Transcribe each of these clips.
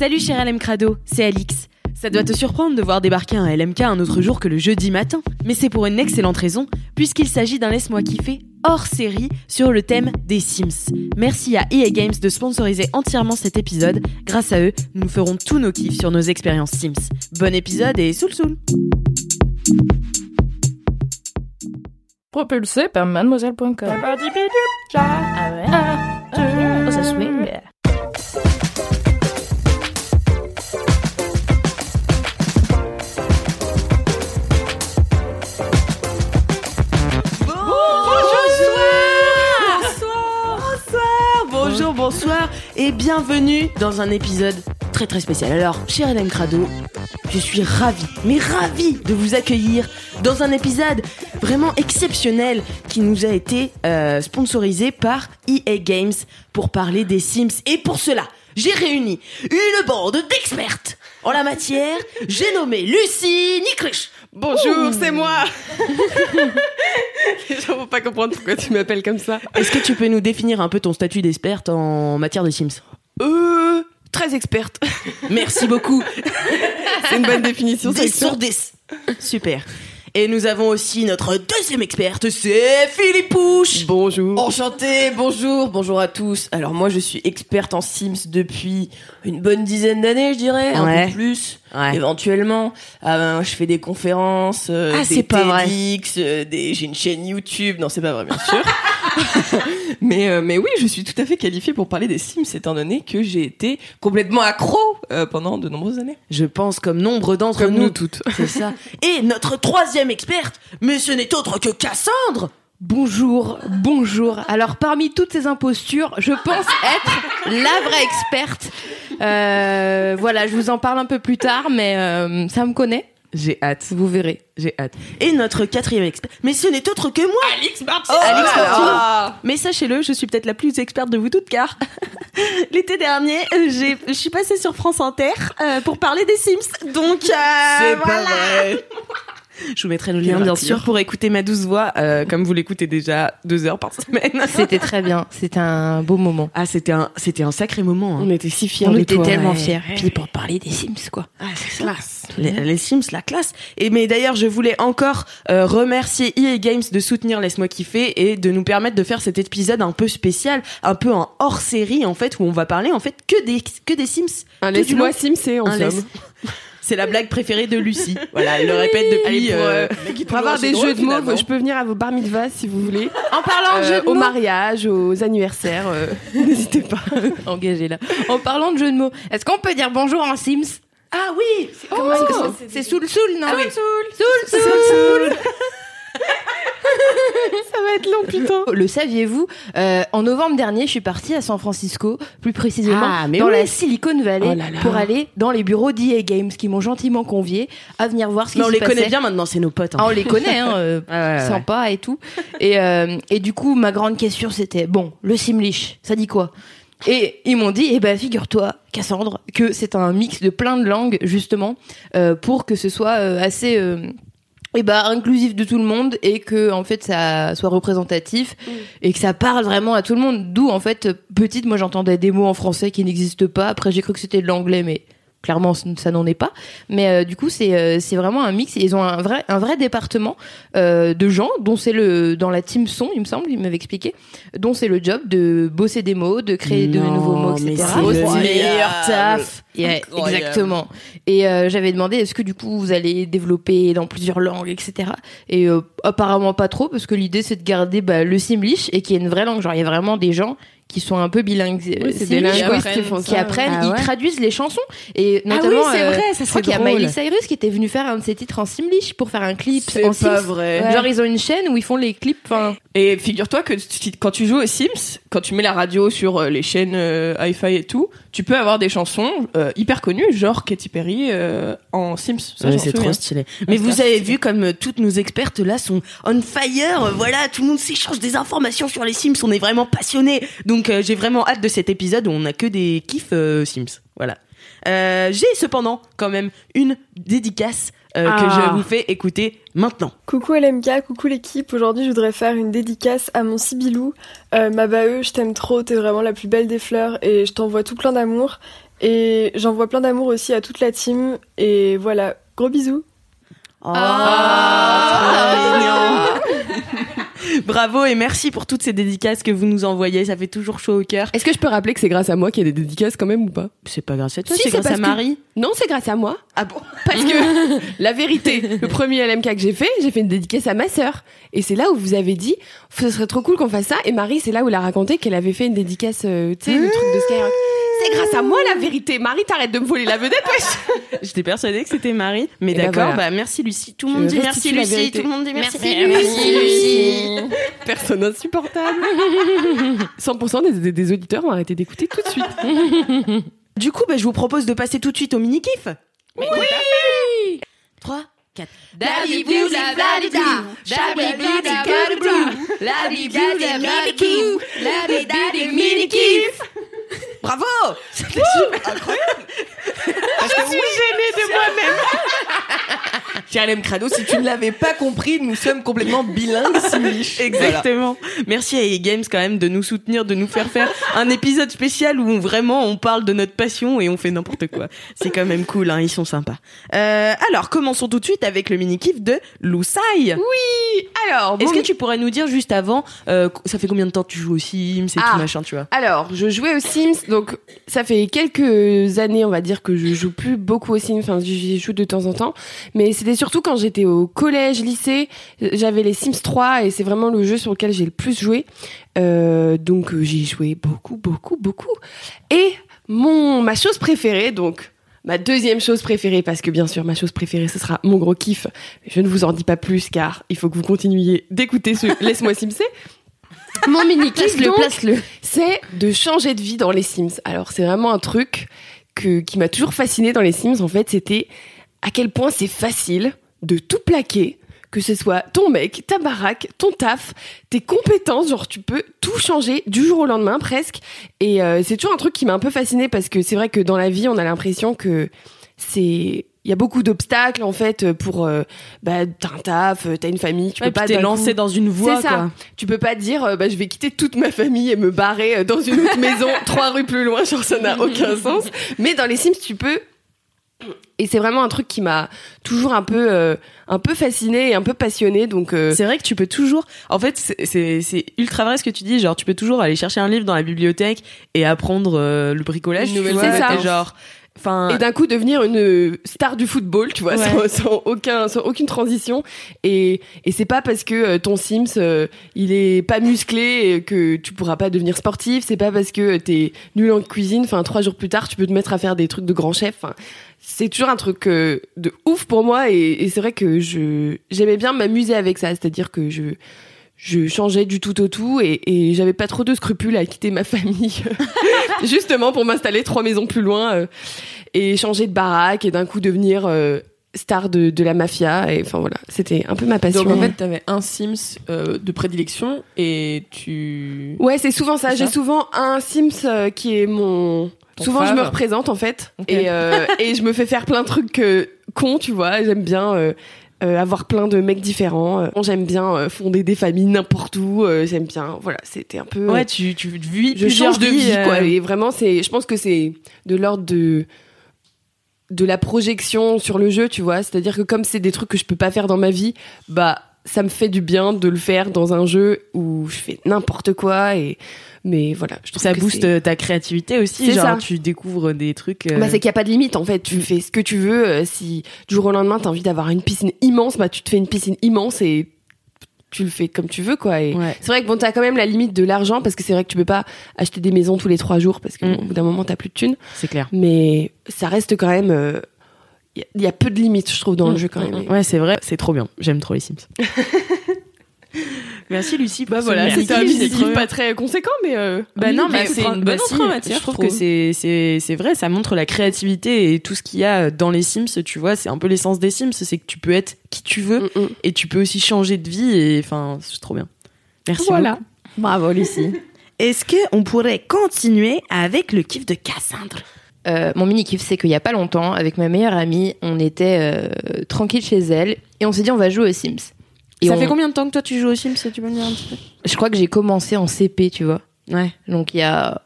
Salut cher LM Crado, c'est Alix. Ça doit te surprendre de voir débarquer un LMK un autre jour que le jeudi matin, mais c'est pour une excellente raison, puisqu'il s'agit d'un Laisse-moi kiffer hors série sur le thème des Sims. Merci à EA Games de sponsoriser entièrement cet épisode. Grâce à eux, nous ferons tous nos kiffs sur nos expériences Sims. Bon épisode et soul soul Propulsé par mademoiselle.com. Ah ouais. Ça swing. Et bienvenue dans un épisode très très spécial. Alors, cher Hélène Crado, je suis ravie, mais ravie de vous accueillir dans un épisode vraiment exceptionnel qui nous a été euh, sponsorisé par EA Games pour parler des Sims. Et pour cela, j'ai réuni une bande d'expertes en la matière. J'ai nommé Lucie Nicruch. Bonjour, c'est moi. Les gens vont pas comprendre pourquoi tu m'appelles comme ça. Est-ce que tu peux nous définir un peu ton statut d'experte en matière de Sims Euh, très experte. Merci beaucoup. C'est une bonne définition. c'est 10 sur 10. Super. Et nous avons aussi notre deuxième experte, c'est Philippe Pouche. Bonjour. Enchanté, bonjour, bonjour à tous. Alors moi je suis experte en Sims depuis une bonne dizaine d'années je dirais, un Ouais. peu plus Ouais. éventuellement. Euh, je fais des conférences, euh, Ah, des c'est pas vrai. TEDx, euh, des... j'ai une chaîne YouTube, non c'est pas vrai bien sûr. mais, euh, mais oui je suis tout à fait qualifiée pour parler des Sims étant donné que j'ai été complètement accro euh, pendant de nombreuses années. Je pense comme nombre d'entre nous. nous toutes. C'est ça. Et notre troisième experte, mais ce n'est autre que Cassandre. Bonjour, bonjour. Alors parmi toutes ces impostures, je pense être la vraie experte. Euh, voilà, je vous en parle un peu plus tard, mais euh, ça me connaît. J'ai hâte. Vous verrez. J'ai hâte. Et notre quatrième expert, mais ce n'est autre que moi. Alix Martin Alix Martin. Ah. Mais sachez-le, je suis peut-être la plus experte de vous toutes car l'été dernier, j'ai- je suis passée sur France Inter euh, pour parler des Sims. Donc euh, C'est pas voilà. vrai. Je vous mettrai le lien bien sûr pour écouter ma douce voix, euh, comme vous l'écoutez déjà deux heures par semaine. C'était très bien. C'était un beau moment. Ah, c'était un, c'était un sacré moment. hein. On était si fiers On de était toi. tellement ouais. fiers. Puis pour parler des Sims, quoi. Ah, c'est classe. Les, les Sims, la classe. Et mais d'ailleurs, je voulais encore euh, remercier EA Games de soutenir Laisse-moi kiffer et de nous permettre de faire cet épisode un peu spécial, un peu en hors série en fait, où on va parler en fait que des que des Sims. Un laisse-moi long. simser en Un somme. C'est la blague préférée de Lucie. Voilà, elle le répète depuis. Allez, pour, euh, euh, Pour avoir des jeux de mots, je peux venir à vos bar mitzvahs si vous voulez. En parlant de Euh, jeux de au mots, mariage, aux anniversaires, euh, n'hésitez pas. engagé là. En parlant de jeux de mots, est-ce qu'on peut dire bonjour en Sims? Ah oui. C'est C'est soul soul, non? Ah oui. Soul soul. Ça va être long, putain. Le saviez-vous Euh, En novembre dernier, je suis partie à San Francisco, plus précisément Ah, mais dans oui. la Silicon Valley, Oh là là. pour aller dans les bureaux d'EA Games, qui m'ont gentiment convié à venir voir ce qui Mais on s'y les connaît passait. bien maintenant, c'est nos potes. hein. Ah, on les connaît, hein, euh, Ouais, ouais, ouais. sympa et tout. Et, euh, et du coup, ma grande question, c'était bon, le Simlish, ça dit quoi? Et ils m'ont dit, eh ben, figure-toi, Cassandre, que c'est un mix de plein de langues, justement, euh, pour que ce soit euh, assez. Euh, eh ben, inclusif de tout le monde et que en fait ça soit représentatif et que ça parle vraiment à tout le monde. D'où en fait petite moi j'entendais des mots en français qui n'existent pas. Après j'ai cru que c'était de l'anglais mais clairement ça n'en est pas mais euh, du coup c'est euh, c'est vraiment un mix ils ont un vrai un vrai département euh, de gens dont c'est le dans la team son il me semble il m'avait expliqué dont c'est le job de bosser des mots de créer de nouveaux mots etc c'est meilleur taf. Yeah, exactement. Et euh, j'avais demandé est-ce que du coup vous allez développer dans plusieurs langues, etc. Et euh, apparemment pas trop parce que l'idée c'est de garder bah, le Simlish et qui est une vraie langue. Genre il y a vraiment des gens qui sont un peu bilingues. Oui, c'est des linguistes qui font qui ça. apprennent, Ah ils traduisent les chansons et Ah notamment oui, c'est euh, vrai, ça, je crois qu'il y a. Miley Cyrus qui était venu faire un de ses titres en Simlish pour faire un clip C'est en pas Sims. vrai. Genre ils ont une chaîne où ils font les clips Et figure-toi que tu- quand tu joues aux Sims, quand tu mets la radio sur euh, les chaînes euh, hi-fi et tout, tu peux avoir des chansons euh, hyper connues, genre Katy Perry euh, en Sims. Ouais, c'est trop stylé. Mais c'est vous avez stylé. vu comme euh, toutes nos expertes là sont on fire. euh, Voilà, tout le monde s'échange des informations sur les Sims. On est vraiment passionnés. Donc euh, j'ai vraiment hâte de cet épisode où on a que des kiffs Sims. Voilà. Euh, j'ai cependant quand même une dédicace euh, que Ah. je vous fais écouter maintenant. Coucou LMK, coucou l'équipe. Aujourd'hui, je voudrais faire une dédicace à mon Sibilou. Euh, ma Bae, je t'aime trop, t'es vraiment la plus belle des fleurs et je t'envoie tout plein d'amour. Et j'envoie plein d'amour aussi à toute la team. Et voilà, gros bisous. Oh, trop mignon. Bravo et merci pour toutes ces dédicaces que vous nous envoyez. Ça fait toujours chaud au cœur. Est-ce que je peux rappeler que c'est grâce à moi qu'il y a des dédicaces quand même ou pas? C'est pas grâce à toi, Si, c'est grâce à que- Marie. Non, c'est grâce à moi. Ah bon? Parce que la vérité, le premier LMK que j'ai fait, j'ai fait une dédicace à ma sœur. Et c'est là où vous avez dit, ce serait trop cool qu'on fasse ça. Et Marie, c'est là où elle a raconté qu'elle avait fait une dédicace, euh, tu sais, le truc de Skyrock. C'est grâce à moi la vérité. Marie, t'arrêtes de me voler la vedette, wesh. J'étais persuadée que c'était Marie, mais Et ben d'accord. voilà. Bah merci Lucie. Tout le monde dit merci la Lucie. Tout le monde dit merci, Merci, Lucie. Personne insupportable. 100% des, des- des auditeurs ont arrêté d'écouter tout de suite. Du coup, bah, je vous propose de passer tout de suite au mini kiff. Oui. 3 4 Bravo C'était super incroyable Je suis gênée de moi-même Cher LM Crado, si tu ne l'avais pas compris, nous sommes complètement bilingues Simlish. Exactement. Merci à EA Games quand même de nous soutenir, de nous faire faire un épisode spécial où vraiment on parle de notre passion et on fait n'importe quoi. C'est quand même cool, hein, ils sont sympas. Euh, alors commençons tout de suite avec le mini kiff de Loussaï. Alors, Est-ce bon- que tu pourrais nous dire juste avant, euh, ça fait combien de temps que tu joues aux Sims et Ah. tout machin, tu vois? Alors, je jouais aux Sims, donc ça fait quelques années, on va dire, que je joue plus beaucoup aux Sims, enfin j'y joue de temps en temps, mais c'était surtout quand j'étais au collège, lycée, j'avais les Sims 3 et c'est vraiment le jeu sur lequel j'ai le plus joué, Euh, donc j'y joué beaucoup, beaucoup, beaucoup. Et mon, ma chose préférée, donc ma deuxième chose préférée, parce que bien sûr ma chose préférée ce sera mon gros kiff, je ne vous en dis pas plus car il faut que vous continuiez d'écouter ce Laisse-moi Simser. Mon mini Place-le, donc, place-le. c'est de changer de vie dans les Sims. Alors c'est vraiment un truc que, qui m'a toujours fasciné dans les Sims. En fait, c'était à quel point c'est facile de tout plaquer, que ce soit ton mec, ta baraque, ton taf, tes compétences, genre tu peux tout changer du jour au lendemain presque. Et euh, c'est toujours un truc qui m'a un peu fasciné parce que c'est vrai que dans la vie, on a l'impression que c'est il y a beaucoup d'obstacles en fait pour euh, bah t'as un taf, t'as une famille, tu Ouais, peux pas t'es lancé coup- dans une voie, c'est ça. quoi. Tu peux pas dire, euh, bah, je vais quitter toute ma famille et me barrer euh, dans une autre maison, trois rues plus loin, genre ça n'a aucun sens. Mais dans les Sims, tu peux. Et c'est vraiment un truc qui m'a toujours un peu, euh, un peu fasciné et un peu passionné. Donc, euh, C'est vrai que tu peux toujours. En fait, c'est- c'est c'est ultra vrai ce que tu dis. Genre, tu peux toujours aller chercher un livre dans la bibliothèque et apprendre euh, le bricolage. Compétence. et genre, enfin, et d'un coup devenir une euh, star du football, tu vois, Ouais. sans, sans aucun, sans aucune transition. Et, et c'est pas parce que euh, ton Sims euh, il est pas musclé que tu pourras pas devenir sportif. C'est pas parce que t'es nul en cuisine. Enfin, trois jours plus tard, tu peux te mettre à faire des trucs de grand chef. Enfin, c'est toujours un truc euh, de ouf pour moi. Et, et c'est vrai que je j'aimais bien m'amuser avec ça. C'est-à-dire que je je changeais du tout au tout et, et j'avais pas trop de scrupules à quitter ma famille justement pour m'installer trois maisons plus loin euh, et changer de baraque et d'un coup devenir euh, star de, de la mafia et enfin voilà c'était un peu ma passion. Donc en fait, t'avais un Sims euh, de prédilection et tu. ouais c'est souvent ça. J'ai souvent un Sims qui est mon Ton souvent je me représente en fait. Et, et je me fais faire plein de trucs cons tu vois. J'aime bien euh, avoir plein de mecs différents. Euh, j'aime bien euh, fonder des familles n'importe où. j'aime bien, voilà, c'était un peu. ouais, tu, tu vis je change de vie quoi et vraiment c'est je pense que c'est de l'ordre de de la projection sur le jeu tu vois c'est à dire que comme c'est des trucs que je peux pas faire dans ma vie bah ça me fait du bien de le faire dans un jeu où je fais n'importe quoi et mais voilà je trouve Ça que booste ta créativité aussi. Genre, ça. tu découvres des trucs. euh, bah, c'est qu'il n'y a pas de limite en fait. Tu fais ce que tu veux. euh, si du jour au lendemain t'as envie d'avoir une piscine immense, bah tu te fais une piscine immense et tu le fais comme tu veux quoi. Et Ouais. c'est vrai que bon, t'as quand même la limite de l'argent parce que c'est vrai que tu peux pas acheter des maisons tous les trois jours parce que Mm. bon, au bout d'un moment t'as plus de thunes. C'est clair. Mais ça reste quand même. euh, Il y, a- il y a peu de limites, je trouve, dans le jeu quand même. Ouais, c'est vrai, c'est trop bien. J'aime trop les Sims. Merci Lucie. Bah Voilà, c'était un pas très conséquent, mais. euh, Bah non, mais c'est c'est une bonne bah si, entrée en matière, Je trouve je que c'est c'est c'est vrai, ça montre la créativité et tout ce qu'il y a dans les Sims. Tu vois, c'est un peu l'essence des Sims, c'est que tu peux être qui tu veux mm, mm. et tu peux aussi changer de vie et enfin, c'est trop bien. Merci. Voilà. beaucoup. Bravo Lucie. Est-ce que on pourrait continuer avec le kiff de Cassandre? Euh, mon mini kiff, c'est qu'il y a pas longtemps, avec ma meilleure amie, on était euh, tranquille chez elle et on s'est dit on va jouer aux Sims. Et Ça on- fait combien de temps que toi tu joues aux Sims Tu peux me dire un petit peu? Je crois que j'ai commencé en CP, tu vois. Ouais. Donc il y a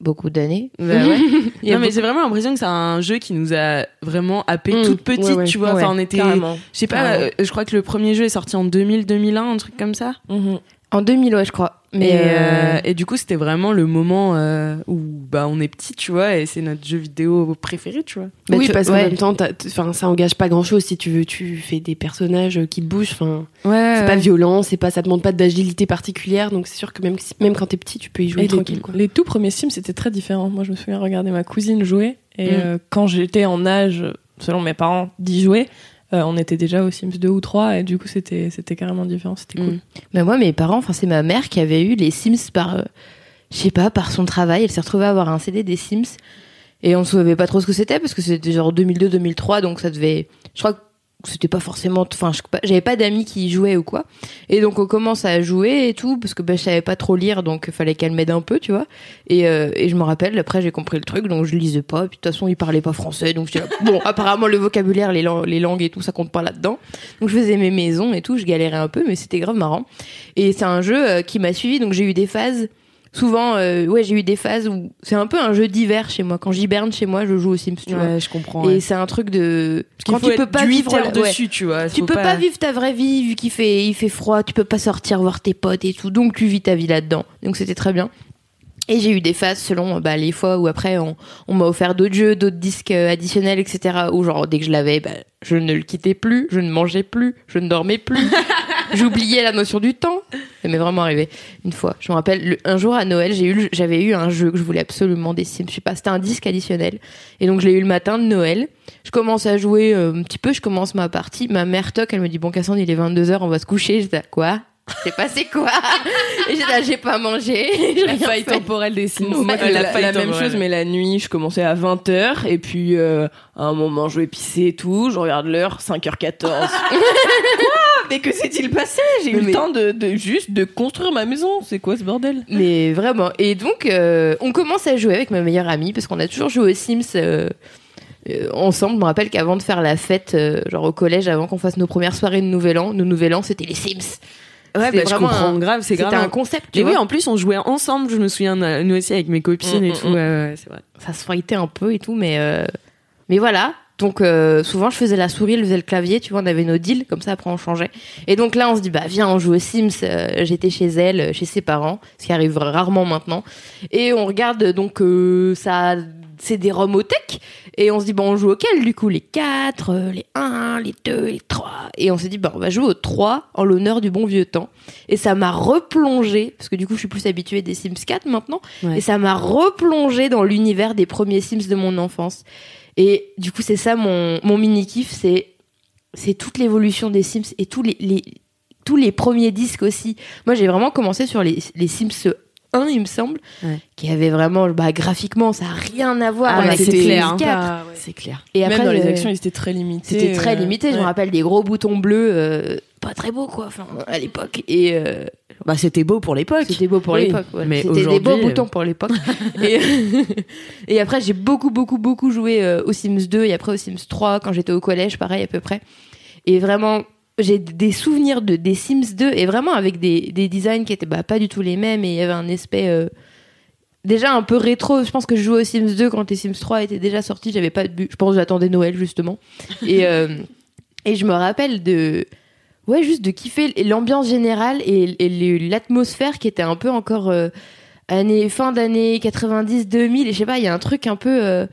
beaucoup d'années. Bah ouais. Non mais beaucoup- j'ai vraiment l'impression que c'est un jeu qui nous a vraiment happé Mm, toute petite, ouais, ouais. tu vois. Ouais, enfin, on était, je sais pas, euh, je crois que le premier jeu est sorti en 2000, 2001, un truc comme ça. En 2000, ouais, je crois. Mais et, euh, euh, et du coup, c'était vraiment le moment euh, où bah on est petit, tu vois, et c'est notre jeu vidéo préféré, tu vois. bah, oui, tu- parce qu'en ouais. même temps, ça engage pas grand chose si tu veux. Tu fais des personnages qui bougent. Enfin, Ouais. c'est pas violent, c'est pas, ça demande pas d'agilité particulière. Donc c'est sûr que même, même quand t'es petit, tu peux y jouer Et les, tranquille. Quoi. les tout premiers Sims, c'était très différent. Moi, je me souviens regarder ma cousine jouer. Et Mm. euh, quand j'étais en âge, selon mes parents, d'y jouer, euh, on était déjà aux Sims 2 ou 3. Et du coup, c'était c'était carrément différent. C'était cool. Mm. Mais moi, mes parents, enfin, c'est ma mère qui avait eu les Sims par, euh, je sais pas, par son travail. Elle s'est retrouvée à avoir un CD des Sims. Et on savait pas trop ce que c'était parce que c'était genre 2002-2003, donc ça devait. Je crois que c'était pas forcément. Enfin, je- j'avais pas d'amis qui y jouaient ou quoi. Et donc on commence à jouer et tout parce que bah, je savais pas trop lire, donc il fallait qu'elle m'aide un peu, tu vois. Et, euh, et je me rappelle, après j'ai compris le truc, donc je lisais pas. Puis de toute façon, ils parlaient pas français, donc là, bon, apparemment le vocabulaire, les, lang- les langues et tout, ça compte pas là-dedans. Donc je faisais mes maisons et tout, je galérais un peu, mais c'était grave marrant. Et c'est un jeu euh, qui m'a suivi, donc j'ai eu des phases. Souvent, euh, ouais, j'ai eu des phases où c'est un peu un jeu d'hiver chez moi. Quand j'hiberne chez moi, je joue aux Sims, tu vois. Ouais, je comprends. Et ouais. c'est un truc de Quand tu peux pas vivre ouais. dessus, tu vois. Tu peux pas... vivre ta vraie vie vu qu'il fait il fait froid, tu peux pas sortir voir tes potes et tout. Donc tu vis ta vie là-dedans. Donc c'était très bien. Et j'ai eu des phases selon bah, les fois où après on, on m'a offert d'autres jeux, d'autres disques euh, additionnels, etc. Où genre dès que je l'avais, bah, je ne le quittais plus, je ne mangeais plus, je ne dormais plus. J'oubliais la notion du temps. Ça m'est vraiment arrivé une fois. Je me rappelle, le- un jour à Noël, j'ai eu, j'avais eu un jeu que je voulais absolument des Sims. Je sais pas, c'était un disque additionnel. Et donc je l'ai eu le matin de Noël. Je commence à jouer euh, un petit peu, je commence ma partie. Ma mère toque, elle me dit bon Cassandre, il est 22h, on va se coucher. J'étais là, quoi? C'est passé quoi là, j'ai pas mangé. j'ai La faille temporelle des Sims. Moi, la, la la même chose, mais la nuit, je commençais à 20h, et puis euh, à un moment, je vais pisser et tout, je regarde l'heure, 5h14. Quoi? Mais que s'est-il passé? J'ai eu Mais- le temps de, de juste de construire ma maison. C'est quoi ce bordel? Mais vraiment. Et donc, euh, on commence à jouer avec ma meilleure amie parce qu'on a toujours joué aux Sims euh, euh, ensemble. Je me rappelle qu'avant de faire la fête, euh, genre au collège, avant qu'on fasse nos premières soirées de Nouvel An, nos Nouvel An, c'était les Sims. Ouais, C'était bah, je vraiment comprends un- grave, c'est C'était grave. un concept. Tu Et oui, en plus, on jouait ensemble, je me souviens, euh, nous aussi, avec mes copines Mm, et mm, tout. ouais, ouais, c'est vrai. ça se fightait un peu et tout, mais euh, mais voilà. Donc euh, souvent je faisais la souris, elle faisait le clavier, tu vois, on avait nos deals, comme ça après on changeait. Et donc là on se dit bah viens on joue aux Sims. Euh, J'étais chez elle, euh, chez ses parents, ce qui arrive rarement maintenant. Et on regarde donc euh, ça, c'est des ROM au tech. Et on se dit bon on joue auquel du coup? Les 4, euh, les 1, les 2, les 3. Et on s'est dit bah on va jouer aux 3 en l'honneur du bon vieux temps. Et ça m'a replongé parce que du coup je suis plus habituée des Sims 4 maintenant. Ouais. Et ça m'a replongé dans l'univers des premiers Sims de mon enfance. Et du coup, c'est ça mon, mon mini kiff, c'est c'est toute l'évolution des Sims et tous les, les tous les premiers disques aussi. Moi, j'ai vraiment commencé sur les, les Sims 1, il me semble, Ouais. qui avait vraiment bah graphiquement, ça a rien à voir Ah, avec les c'est Sims clair, hein. 4. C'est clair. Et Même après dans les euh, actions, ils étaient très limités. c'était très euh, limité. Je me rappelle des gros boutons bleus, euh, pas très beaux quoi, enfin à l'époque. Et euh, Bah, c'était beau pour l'époque. C'était beau pour Oui. l'époque. ouais. Mais C'était des beaux euh, boutons pour l'époque. et, et après, j'ai beaucoup, beaucoup, beaucoup joué euh, aux Sims 2 et après aux Sims 3 quand j'étais au collège, pareil à peu près. Et vraiment, j'ai des souvenirs de des Sims 2 et vraiment avec des, des designs qui étaient bah, pas du tout les mêmes et il y avait un aspect euh, déjà un peu rétro. Je pense que je jouais aux Sims 2 quand les Sims 3 étaient déjà sortis. J'avais pas de but. Je pense que j'attendais Noël justement. Et euh, et je me rappelle de ouais juste de kiffer l'ambiance générale et, l'atmosphère qui était un peu encore euh, année fin d'année 90 2000 et je sais pas il y a un truc un peu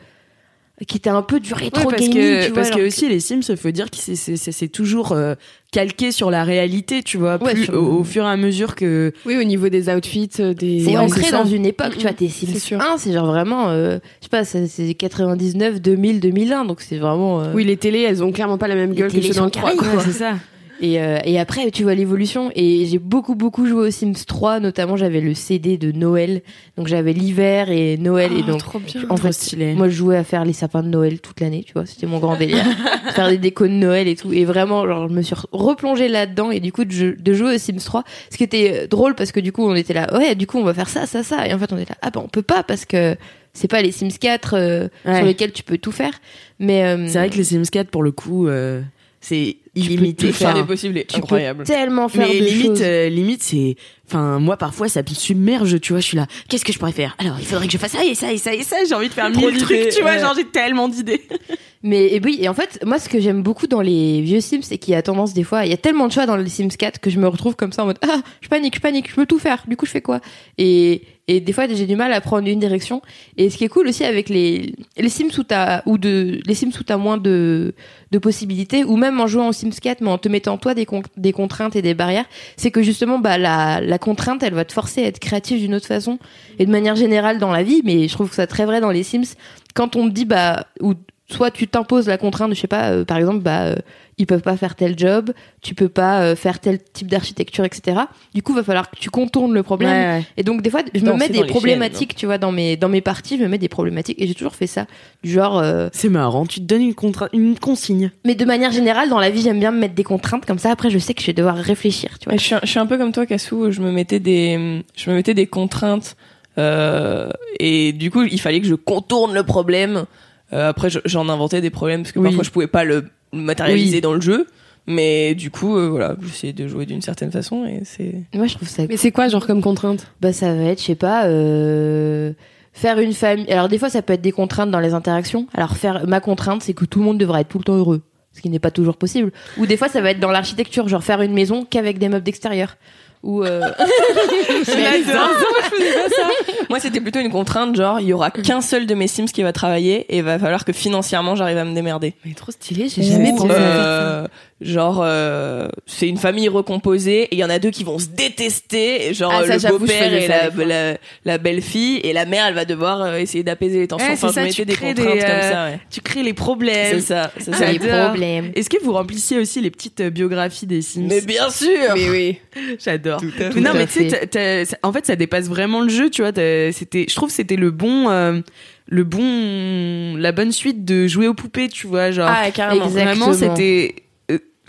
qui était un peu du Ouais, rétro parce gaming, que, tu vois. parce que aussi les Sims, faut dire que c'est- c'est c'est- c'est toujours euh, calqué sur la réalité, tu vois, Ouais, plus, sur- au, au fur et à mesure que. Oui, au niveau des outfits, euh, des. C'est Ouais, ancré dans une époque, tu vois, tes c'est Sims sûr. 1, c'est genre vraiment, euh, je sais pas, c'est c'est 99, 2000, 2001, donc c'est vraiment... euh, Oui, les télés, elles ont clairement pas la même Les gueule que ceux dans le 3. carrées, quoi. c'est ça. Et, euh, et après, tu vois l'évolution. Et j'ai beaucoup, beaucoup joué aux Sims 3. Notamment, j'avais le CD de Noël. Donc, j'avais l'hiver et Noël. et Ah, donc, trop bien. en Trop fait, stylé. moi, je jouais à faire les sapins de Noël toute l'année, tu vois. C'était mon grand délire. faire des décos de Noël et tout. Et vraiment, genre, je me suis replongée là-dedans. Et du coup, de, jouer aux Sims 3. Ce qui était euh, drôle parce que du coup, on était là, ouais, du coup, on va faire ça, ça, ça. Et en fait, on était là, ah ben, on peut pas parce que c'est pas les Sims 4 euh, Ouais. sur lesquels tu peux tout faire. Mais euh, C'est vrai que les Sims 4, pour le coup, euh, c'est illimité. Des possibles est tu peux incroyable. tellement faire mais de limite, choses. euh, limite, c'est. Enfin, moi, parfois, ça me submerge, tu vois. Je suis là. Qu'est-ce que je pourrais faire? Alors, il faudrait que je fasse ça et ça et ça et ça. J'ai envie de faire Trop mille trucs, tu vois. ouais. Genre, j'ai tellement d'idées. Mais et oui, et en fait, moi, ce que j'aime beaucoup dans les vieux Sims, c'est qu'il y a tendance des fois, il y a tellement de choix dans les Sims 4 que je me retrouve comme ça en mode ah, je panique, je panique, je peux tout faire. Du coup, je fais quoi? Et et des fois, j'ai du mal à prendre une direction. Et ce qui est cool aussi avec les Sims où t'as ou de les Sims où t'as moins de possibilités, ou même en jouant en Sims 4, mais en te mettant toi des con- des contraintes et des barrières, c'est que justement, bah la la contrainte, elle va te forcer à être créatif d'une autre façon et de manière générale dans la vie. Mais je trouve que ça très vrai dans les Sims quand on te dit bah ou soit tu t'imposes la contrainte, je sais pas, euh, par exemple, bah euh, ils peuvent pas faire tel job, tu peux pas euh, faire tel type d'architecture, etc. Du coup, va falloir que tu contournes le problème. Et donc des fois, je me mets des problématiques, tu vois, dans mes dans mes parties, je me mets des problématiques et j'ai toujours fait ça, du genre. euh, C'est marrant. Tu te donnes une, contra- une consigne. mais de manière générale, dans la vie, j'aime bien me mettre des contraintes comme ça. Après, je sais que je vais devoir réfléchir, tu vois. Je, suis un, je suis un peu comme toi, Cassou. Je me mettais des, je me mettais des contraintes. euh, et du coup, il fallait que je contourne le problème. Euh, après, je- j'en inventais des problèmes parce que Oui. parfois, je pouvais pas le matérialiser Oui. dans le jeu. Mais du coup, euh, voilà, j'essayais de jouer d'une certaine façon et c'est. Moi, je trouve ça Mais c'est quoi, genre, comme contrainte? Bah ça va être, je sais pas, euh, faire une famille. Alors des fois ça peut être des contraintes dans les interactions. Alors faire ma contrainte c'est que tout le monde devra être tout le temps heureux, ce qui n'est pas toujours possible. Ou des fois ça va être dans l'architecture, genre faire une maison qu'avec des meubles d'extérieur. Ou euh... Moi, c'était plutôt une contrainte, genre, il y aura qu'un seul de mes Sims qui va travailler et il va falloir que financièrement j'arrive à me démerder. Mais trop stylé, j'ai jamais pensé. Euh, genre euh, c'est une famille recomposée et il y en a deux qui vont se détester genre Ah, ça, le beau-père et la, belle-fille et la mère elle va devoir euh, essayer d'apaiser les tensions Ouais, enfin c'est ça, je tu des contraintes des, comme euh, ça ouais. Tu crées les problèmes. c'est ça c'est Ah, ça les problèmes. Est-ce que vous remplissiez aussi les petites euh, biographies des Sims mais bien sûr Mais oui. J'adore. Tout à Mais non, mais tu sais, en fait, ça dépasse vraiment le jeu, tu vois. t'as- C'était, je trouve, que c'était le bon, euh, le bon, la bonne suite de jouer aux poupées, tu vois, genre. Ah, carrément. Exactement. Vraiment, c'était.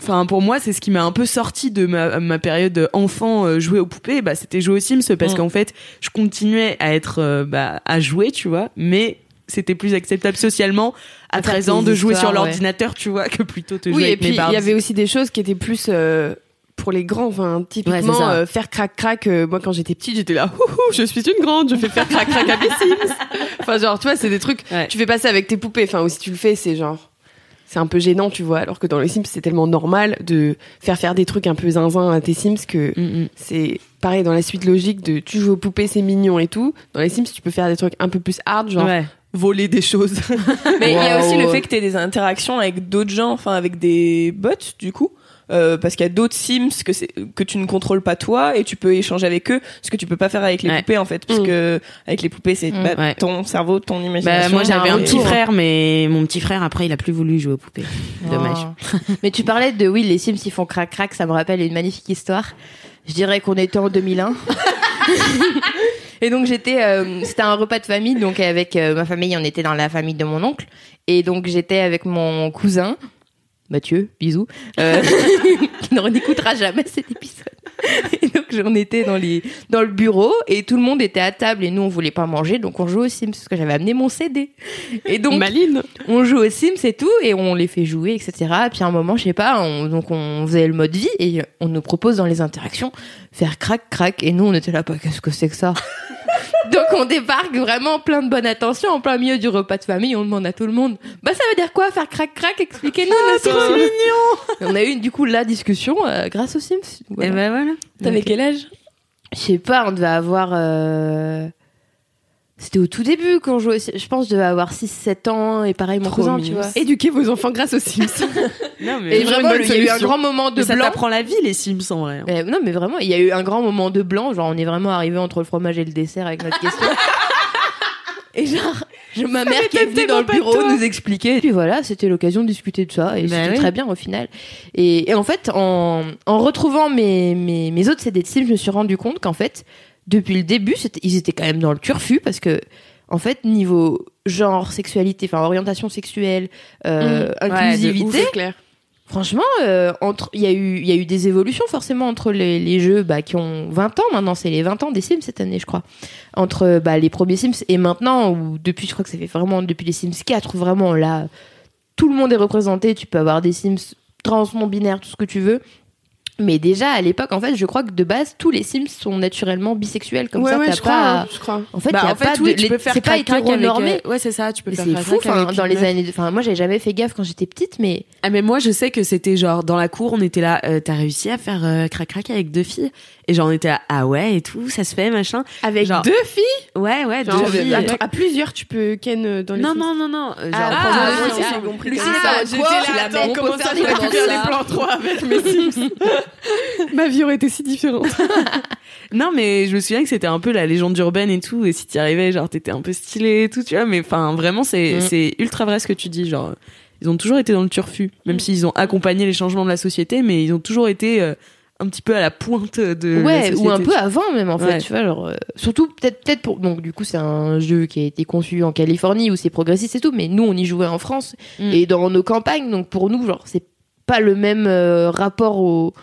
Enfin, pour moi, c'est ce qui m'a un peu sorti de ma, ma période enfant euh, jouer aux poupées. Bah, c'était jouer aux Sims parce Mm. qu'en fait, je continuais à être, euh, bah, à jouer, tu vois, mais c'était plus acceptable socialement à De faire 13 ans de jouer sur ouais. l'ordinateur, tu vois, que plutôt te jouer Oui, et avec puis il y avait aussi des choses qui étaient plus euh, pour les grands. Enfin, typiquement, euh, faire crac-crac. euh, moi, quand j'étais petite, j'étais là, je suis une grande, je fais faire crac-crac à mes Sims. Enfin, genre, tu vois, c'est des trucs. Ouais. Tu fais pas ça avec tes poupées. Enfin, ou si tu le fais, c'est genre. C'est un peu gênant, tu vois. Alors que dans les Sims, c'est tellement normal de faire faire des trucs un peu zinzin à tes Sims que Mm, mm. c'est pareil dans la suite logique de tu joues aux poupées, c'est mignon et tout. Dans les Sims, tu peux faire des trucs un peu plus hard, genre Ouais. voler des choses. mais il y a aussi le fait que tu aies des interactions avec d'autres gens enfin avec des bots du coup euh, parce qu'il y a d'autres Sims que c'est que tu ne contrôles pas toi et tu peux échanger avec eux ce que tu peux pas faire avec les Ouais. poupées en fait parce Mm. que avec les poupées c'est Mm. bah, Ouais. ton cerveau ton Bah, imagination moi j'avais un et- petit frère, mais mon petit frère après il a plus voulu jouer aux poupées. Dommage. Oh. Mais tu parlais de oui, les Sims ils font crac crac, ça me rappelle une magnifique histoire. Je dirais qu'on était en 2001. et donc j'étais, euh, c'était un repas de famille, donc avec euh, ma famille, on était dans la famille de mon oncle, et donc j'étais avec mon cousin. Mathieu, bisous, euh, qui ne réécoutera jamais cet épisode. Et donc on était dans les dans le bureau et tout le monde était à table et nous on voulait pas manger donc on jouait aux Sims parce que j'avais amené mon CD. Et donc Maline. on joue aux Sims et tout, et on les fait jouer, etc. Et puis à un moment, je sais pas, on, donc on faisait le mode vie, et on nous propose dans les interactions faire crac crac, et nous on était là, bah, qu'est-ce que c'est que ça? Donc on débarque vraiment plein de bonne attention, en plein milieu du repas de famille, on demande à tout le monde, bah ça veut dire quoi faire crac crac Expliquez-nous. notre- Et On a eu du coup la discussion euh, grâce aux Sims. Voilà. Et ben voilà. T'avais quel âge? Je sais pas, on devait avoir. euh, C'était au tout début quand je jouais. Je pense que je devais avoir 6-7 ans et pareil mon Trop cousin, tu vois. Éduquez vos enfants grâce aux Sims. Non, mais Et vraiment, il y a eu un grand moment de Mais ça blanc. t'apprend la vie, les Sims, en vrai. hein. Non, mais vraiment, il y a eu un grand moment de blanc. Genre, on est vraiment arrivé entre le fromage et le dessert avec notre question. et genre, je- ma mère qui est venue dans le bureau nous expliquer. Et puis voilà, c'était l'occasion de discuter de ça. Et Bah c'était oui. très bien au final. Et, et en fait, en, en retrouvant mes, mes, mes autres CD de Sims, je me suis rendu compte qu'en fait, depuis le début, c'était- ils étaient quand même dans le turfu parce que, en fait, niveau genre, sexualité, enfin, orientation sexuelle, euh, Mmh. inclusivité, c'est clair. Franchement, euh, entre il y a eu il y a eu des évolutions forcément entre les, les jeux bah, qui ont 20 ans maintenant, c'est les 20 ans des Sims cette année, je crois. Entre bah, les premiers Sims et maintenant ou depuis je crois que ça fait vraiment depuis les Sims 4 où vraiment là tout le monde est représenté, tu peux avoir des Sims trans, non binaires, tout ce que tu veux. Mais déjà à l'époque en fait, je crois que de base tous les Sims sont naturellement bisexuels comme ouais, ça ouais, t'as je crois. pas je crois. en fait, Bah, y a en fait, pas oui, de- tu peux les- faire c'est pas hétéronormé. euh, Ouais, c'est ça, tu peux Mais faire c'est fou, enfin, dans les meuf. années. Enfin, moi, j'avais jamais fait gaffe quand j'étais petite, mais Ah mais moi je sais que c'était genre dans la cour on était là euh, t'as réussi à faire euh, crac crac avec deux filles et genre on était là ah ouais et tout ça se fait machin Avec Genre- deux filles ouais ouais Genre, deux filles attends, à plusieurs, tu peux ken euh, dans les non Sims. non non non euh, genre Ah, ah, ah, j'ai compris. Lucie, Ah, ça, quoi là, la attends, mets, comment ça je vais plans faire ça. des plans 3 avec mes Sims Ma vie aurait été si différente. non mais je me souviens que c'était un peu la légende urbaine et tout et si t'y arrivais genre t'étais un peu stylé et tout tu vois mais enfin vraiment c'est Mm. c'est ultra vrai ce que tu dis genre ils ont toujours été dans le turfu même s'ils ont accompagné les changements de la société mais ils ont toujours été euh, un petit peu à la pointe de la ouais, ou un peu avant même en fait, Ouais. tu vois, genre euh, surtout peut-être peut-être pour donc du coup c'est un jeu qui a été conçu en Californie où c'est progressiste et tout, mais nous on y jouait en France Mm. et dans nos campagnes, donc pour nous genre c'est pas le même euh, rapport au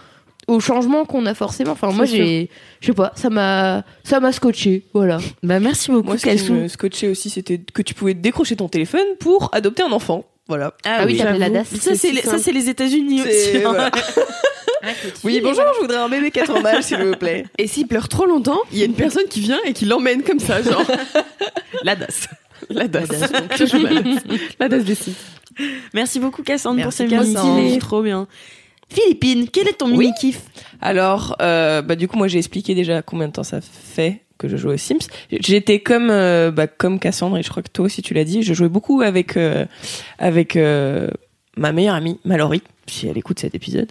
au changement qu'on a forcément. Enfin moi C'est j'ai je sais pas, ça m'a ça m'a scotché, voilà. bah merci beaucoup Moi, ce qui me scotchait aussi, c'était que tu pouvais décrocher ton téléphone pour adopter un enfant. Voilà. Ah oui, t'appelais la DAS. Ça, c'est les, ça, c'est les États-Unis aussi. hein. voilà. Oui, bonjour, je voudrais un bébé 4 mâles, s'il vous plaît. Et s'il pleure trop longtemps, il y a une personne qui vient et qui l'emmène comme ça, genre. La DAS. La DAS. la DAS. Des Sims. Merci beaucoup, Cassandre, Merci, pour ces mini Trop bien. Philippine, quel est ton Oui. mini-kiff? Alors, euh, bah, du coup, moi, j'ai expliqué déjà combien de temps ça fait que je joue aux Sims. J'étais comme, euh, bah, comme Cassandre, et je crois que toi aussi tu l'as dit, je jouais beaucoup avec, euh, avec euh, ma meilleure amie, Mallory, si elle écoute cet épisode.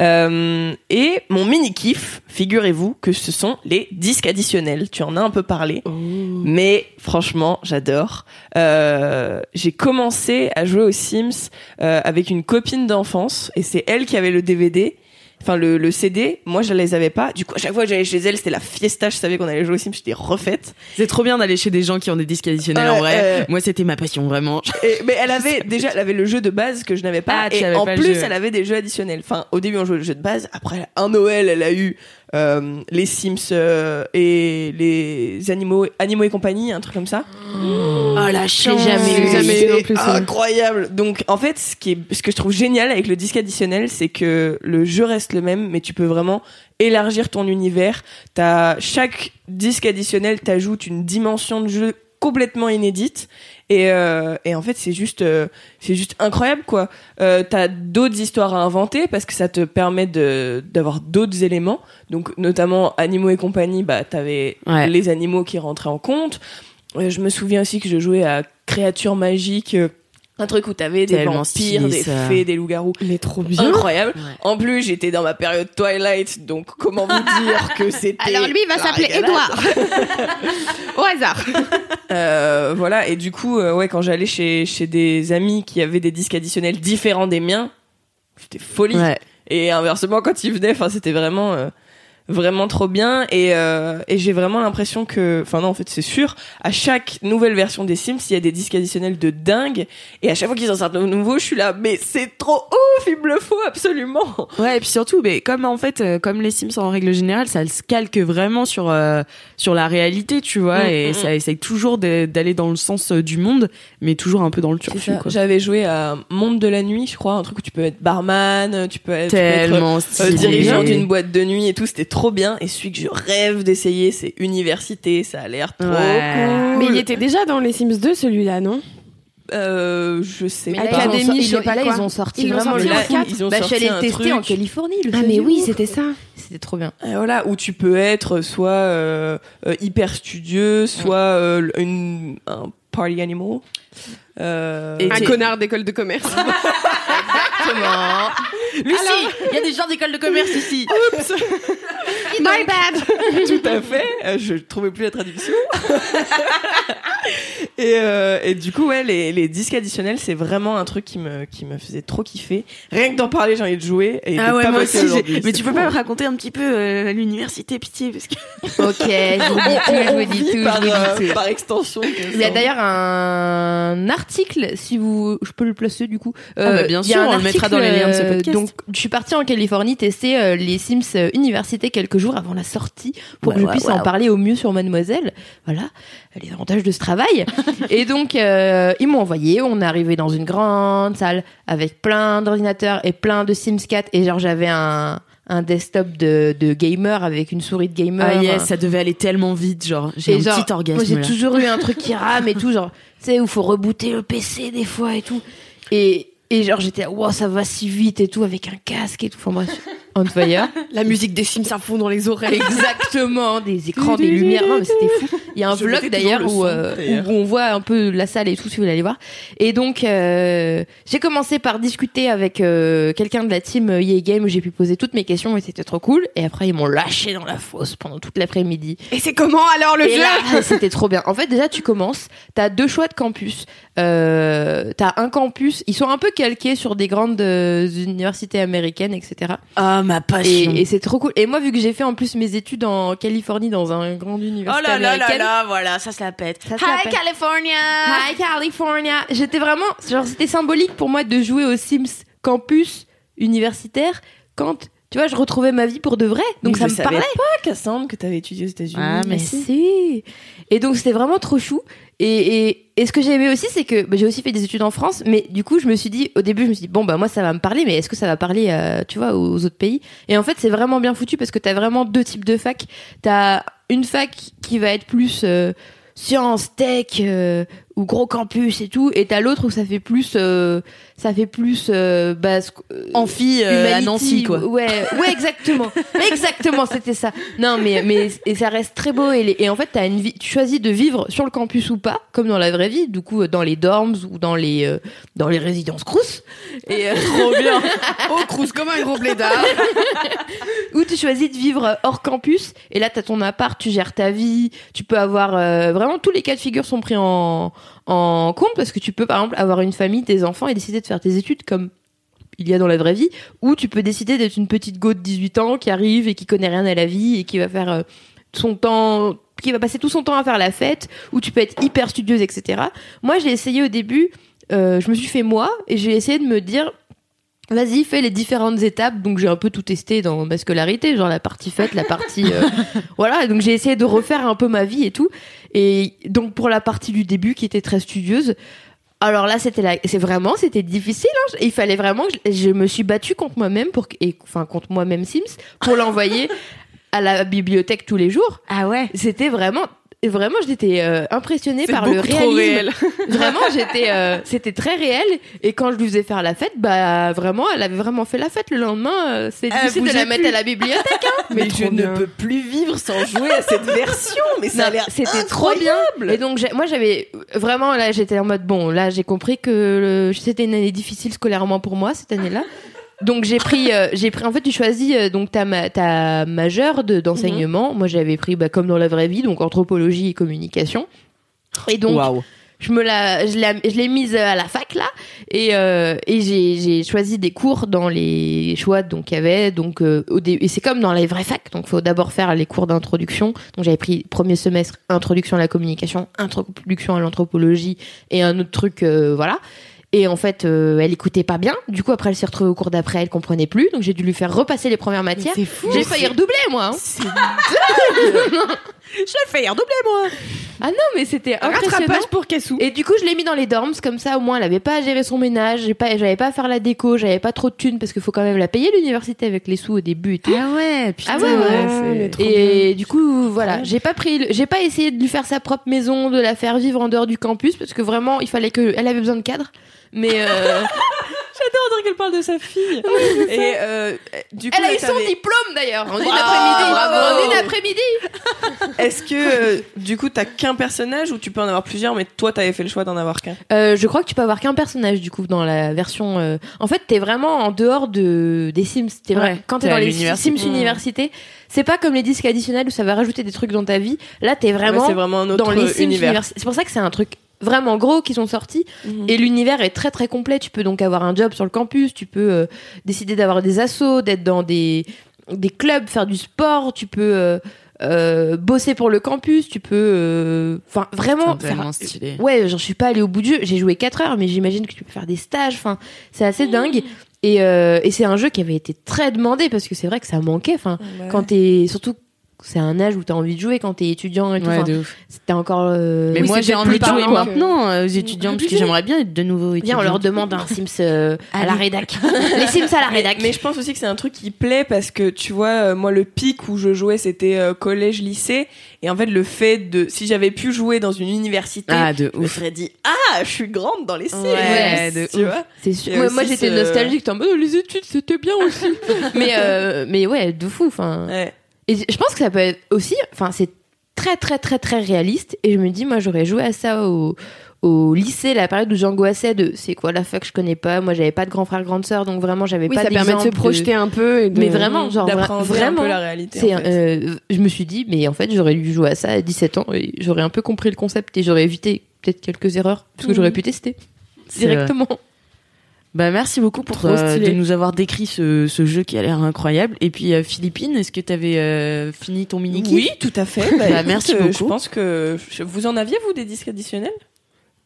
Euh, et mon mini-kiff, figurez-vous que ce sont les disques additionnels. Tu en as un peu parlé. Mais franchement, j'adore. Euh, j'ai commencé à jouer aux Sims euh, avec une copine d'enfance et c'est elle qui avait le DVD. Enfin, le, le CD, moi je les avais pas. Du coup, à chaque fois que j'allais chez elle, c'était la fiesta. Je savais qu'on allait jouer aux Sims, j'étais refaite. C'est trop bien d'aller chez des gens qui ont des disques additionnels en vrai. euh, Moi, c'était ma passion, vraiment. Et, mais elle avait déjà, elle avait le jeu de base que je n'avais pas. Ah, et en pas plus, elle avait des jeux additionnels. Enfin, au début, on jouait le jeu de base. Après, un Noël, elle a eu euh, les Sims euh, et les animaux, animaux et compagnie, un truc comme ça. Oh la chance. jamais eu. Jamais eu non C'est plus, incroyable. Donc, en fait, ce qui est, ce que je trouve génial avec le disque additionnel, c'est que le jeu reste le même, mais tu peux vraiment élargir ton univers. T'as chaque disque additionnel t'ajoute une dimension de jeu complètement inédite et, euh, et en fait c'est juste euh, c'est juste incroyable quoi. Euh, t'as d'autres histoires à inventer parce que ça te permet de d'avoir d'autres éléments. Donc notamment animaux et compagnie bah t'avais Ouais. les animaux qui rentraient en compte. Euh, je me souviens aussi que je jouais à créatures magiques euh, un truc où t'avais des Tellement vampires des ça. fées des loups-garous Mais trop bien. incroyable Ouais. en plus j'étais dans ma période Twilight donc comment vous dire que c'était Alors lui, il va s'appeler. Edouard. Au hasard. Euh, voilà, et du coup, euh, ouais, quand j'allais chez, chez des amis qui avaient des disques additionnels différents des miens, c'était folie. Ouais. Et inversement, quand ils venaient, enfin, c'était vraiment, euh, vraiment trop bien. Et, euh, et j'ai vraiment l'impression que, enfin non, en fait, c'est sûr, à chaque nouvelle version des Sims, il y a des disques additionnels de dingue. Et à chaque fois qu'ils en sortent de nouveau, je suis là, mais c'est trop ouf, il me le faut absolument. Ouais, et puis surtout, mais comme en fait, euh, comme les Sims en règle générale, ça se calque vraiment sur euh, sur la réalité, tu vois, Mm, et mm, ça essaye toujours d'aller dans le sens euh, du monde, mais toujours un peu dans le turfu. J'avais joué à Monde de la nuit, je crois, un truc où tu peux être barman, tu peux être, tu peux être, euh, dirigeant d'une boîte de nuit et tout, c'était trop bien. Et celui que je rêve d'essayer, c'est Université, ça a l'air trop Ouais. cool. Mais il était déjà dans les Sims 2, celui-là, non? Euh, je sais Mais pas. là, ils ont Académie, sorti- je sais pas là, ils ont sorti Ils ont sorti film. quatre. Ils ont Bah, je suis sorti allée un tester truc. en Californie. Le Ah mais oui, c'était ça. C'était trop bien. Et voilà, où tu peux être soit euh, euh, hyper studieux, soit euh, une, un party animal. Euh, Et Un connard d'école de commerce. Comment Lucie, il y a des gens d'école de commerce ici. My bad. tout à fait. Euh, je trouvais plus la traduction. et, euh, et du coup, ouais, les, les disques additionnels, c'est vraiment un truc qui me, qui me faisait trop kiffer. Rien que d'en parler, j'ai envie de jouer. Et Ah de ouais, pas moi aussi. Mais C'est tu peux fou, pas me raconter un petit peu euh, l'université, pitié, parce que. Ok, je vous dis tout, je vous dis tout, par, je vous euh, dis tout. par extension. Il y a d'ailleurs un article, si vous, je peux le placer du coup. Ah bah, bien il y a sûr, un on le mettra dans les liens de ce euh, podcast. Donc, je suis partie en Californie tester euh, les Sims euh, Université quelques jours avant la sortie pour Ouais, que je ouais, puisse ouais. en parler au mieux sur Mademoiselle. Voilà, les avantages de ce travail. et donc, euh, ils m'ont envoyé. On est arrivé dans une grande salle avec plein d'ordinateurs et plein de Sims 4 et genre j'avais un un desktop de, de gamer avec une souris de gamer. Ah yes, ça devait aller tellement vite, genre. J'ai un genre, petit orgasme Moi, j'ai toujours eu un truc qui rame et tout, genre, tu sais, où faut rebooter le PC des fois et tout. Et, et genre, j'étais, wow, ça va si vite et tout, avec un casque et tout. Enfin, bref, on fire. La musique des Sims à fond dans les oreilles. Exactement, des écrans, des lumières. Non, mais c'était fou. Il y a un Je vlog d'ailleurs où, euh, où on voit un peu la salle et tout, si vous voulez aller voir. Et donc, euh, j'ai commencé par discuter avec euh, quelqu'un de la team EA Game où j'ai pu poser toutes mes questions et c'était trop cool. Et après, ils m'ont lâché dans la fosse pendant toute l'après-midi. Et c'est comment alors le Et jeu là, c'était trop bien. En fait, déjà, tu commences, t'as deux choix de campus. Euh, t'as un campus, ils sont un peu calqués sur des grandes euh, universités américaines, etc. Ah, ma passion. Et, et c'est trop cool. Et moi, vu que j'ai fait en plus mes études en Californie dans un grand Oh université là là là américaine, là, voilà, ça se la pète. ça se Hi. California Hi California. J'étais vraiment, genre, c'était symbolique pour moi de jouer au Sims campus universitaire quand, tu vois, je retrouvais ma vie pour de vrai. Donc Mais ça je me savais parlait. pas, Cassandre, que t'avais étudié aux États-Unis. Ah, mais Mais si. Et donc c'était vraiment trop chou. Et, et, et ce que j'ai aimé aussi, c'est que bah, j'ai aussi fait des études en France, mais du coup je me suis dit, au début je me suis dit, bon bah moi ça va me parler, mais est-ce que ça va parler, euh, tu vois, aux autres pays? Et en fait c'est vraiment bien foutu parce que t'as vraiment deux types de fac. T'as une fac qui va être plus euh, sciences, tech euh, ou gros campus et tout, et t'as l'autre où ça fait plus, euh, ça fait plus euh, bah, ce- euh, Amphi euh, à Nancy, quoi. Ouais, ouais, exactement, exactement, c'était ça. Non, mais mais et ça reste très beau et, les- et en fait une vie, tu choisis de vivre sur le campus ou pas, comme dans la vraie vie, du coup dans les dorms ou dans les euh, dans les résidences Crous. Et euh, trop bien. Oh, cruise comme un gros blédard. Ou tu choisis de vivre hors campus et là t'as ton appart, tu gères ta vie, tu peux avoir vraiment tous les cas de figure sont pris en en compte parce que tu peux par exemple avoir une famille, tes enfants et décider de faire tes études comme il y a dans la vraie vie, ou tu peux décider d'être une petite go de 18 ans qui arrive et qui connaît rien à la vie et qui va faire euh, son temps, qui va passer tout son temps à faire la fête, ou tu peux être hyper studieuse, etc. Moi, j'ai essayé au début, euh, je me suis fait moi, et j'ai essayé de me dire, vas-y, fais les différentes étapes. Donc j'ai un peu tout testé dans ma scolarité, genre la partie fête, la partie, euh, voilà. Donc j'ai essayé de refaire un peu ma vie et tout. Et donc pour la partie du début qui était très studieuse. Alors là, c'était la... c'est vraiment, c'était difficile. Hein. Il fallait vraiment que je, je me suis battue contre moi-même pour, et enfin contre moi-même Sims pour l'envoyer à la bibliothèque tous les jours. Ah ouais. C'était vraiment, vraiment, j'étais euh, impressionnée par le réalisme. trop réel. Vraiment, j'étais, euh, c'était très réel. Et quand je lui faisais faire la fête, bah vraiment, elle avait vraiment fait la fête le lendemain. euh, C'est difficile de la mettre plus. à la bibliothèque. Hein. Mais, je ne bien. peux plus vivre sans jouer à cette version. Mais ça a Non, l'air c'était trop bien. Et donc moi j'avais vraiment là j'étais en mode bon là j'ai compris que le- c'était une année difficile scolairement pour moi cette année-là. Donc j'ai pris euh, j'ai pris en fait tu choisis euh, donc ta ma, ta majeure de d'enseignement. Moi j'avais pris bah, comme dans la vraie vie donc anthropologie et communication. Et donc Waouh. je me la je l'ai je l'ai mise à la fac là et euh, et j'ai j'ai choisi des cours dans les choix donc il y avait donc euh, au dé- et c'est comme dans les vraies facs donc faut d'abord faire les cours d'introduction donc j'avais pris premier semestre introduction à la communication introduction à l'anthropologie et un autre truc euh, voilà et en fait euh, elle écoutait pas bien du coup après elle s'est retrouvée au cours d'après elle comprenait plus donc j'ai dû lui faire repasser les premières matières C'est fou. j'ai failli redoubler moi hein. Le fais redoubler, moi. Ah non, mais c'était impressionnant. Rattrapage pour Cassou. Et du coup, je l'ai mis dans les dorms, comme ça, au moins, elle avait pas à gérer son ménage, j'ai pas, j'avais pas à faire la déco, j'avais pas trop de thunes, parce qu'il faut quand même la payer l'université avec les sous au début et tout. Ah ouais, putain. Ah ouais, ouais, trop Et du coup, voilà, j'ai pas pris, le- j'ai pas essayé de lui faire sa propre maison, de la faire vivre en dehors du campus, parce que vraiment, il fallait que, elle avait besoin de cadre. Mais euh, J'adore dire qu'elle parle de sa fille. Et euh, du coup, elle a eu son diplôme d'ailleurs en une Bravo, après-midi. En une après-midi. Est-ce que euh, du coup t'as qu'un personnage ou tu peux en avoir plusieurs, mais toi t'avais fait le choix d'en avoir qu'un? Euh, je crois que tu peux avoir qu'un personnage du coup dans la version. euh, En fait, t'es vraiment en dehors de des Sims. T'es vrai. Ouais, Quand t'es dans les. Sims université, c'est pas comme les disques additionnels où ça va rajouter des trucs dans ta vie. Là, t'es vraiment, Ouais, c'est vraiment un autre dans les Sims univers. université. C'est pour ça que c'est un truc vraiment gros qui sont sortis Mhm. et l'univers est très très complet. Tu peux donc avoir un job sur le campus, tu peux euh, décider d'avoir des assos, d'être dans des des clubs, faire du sport, tu peux euh, euh, bosser pour le campus, tu peux, euh, enfin vraiment Putain, faire stylé. Ouais, j'en suis pas allée au bout du jeu. J'ai joué 4 heures, mais j'imagine que tu peux faire des stages. Enfin, c'est assez dingue. Et, euh, et c'est un jeu qui avait été très demandé parce que c'est vrai que ça manquait. Enfin, quand t'es surtout c'est un âge où t'as envie de jouer quand t'es étudiant et tout. Ouais, Enfin, de ouf. c'était encore. euh, Mais oui, moi, j'ai envie de jouer maintenant euh, aux étudiants parce que j'aimerais bien être de nouveau Viens, on leur demande un Sims euh, à la rédac. Les Sims à la rédac. Mais je pense aussi que c'est un truc qui plaît parce que tu vois, euh, moi le pic où je jouais c'était euh, collège, lycée, et en fait le fait de si j'avais pu jouer dans une université, Ah, de je me ouf. serais dit ah je suis grande dans les Sims, Ouais, de tu vois? C'est sûr. Moi, j'étais ce- nostalgique. t'es en mode, oh, les études, c'était bien aussi. mais, euh, mais ouais, de fou. Enfin. Ouais. Et je pense que ça peut être aussi, enfin, c'est très, très, très, très réaliste. Et je me dis, moi, j'aurais joué à ça au, au lycée, la période où j'angoissais de c'est quoi la fac, je connais pas. Moi, j'avais pas de grand frère, grande sœur, donc vraiment, j'avais Oui, pas ça permet de se projeter un peu. Et de... Mais vraiment, genre, vra- D'appréhender un vraiment. peu la réalité. En fait. euh, je me suis dit, mais en fait, j'aurais dû jouer à ça à 17 ans et j'aurais un peu compris le concept et j'aurais évité peut-être quelques erreurs parce que Mhm. j'aurais pu tester directement. Bah merci beaucoup pour euh, de nous avoir décrit ce, ce jeu qui a l'air incroyable. Et puis euh, Philippine, est-ce que t'avais euh, fini ton mini Oui, tout à fait. Bah, Bah, écoute, merci euh, beaucoup. Je pense que vous en aviez vous des disques additionnels?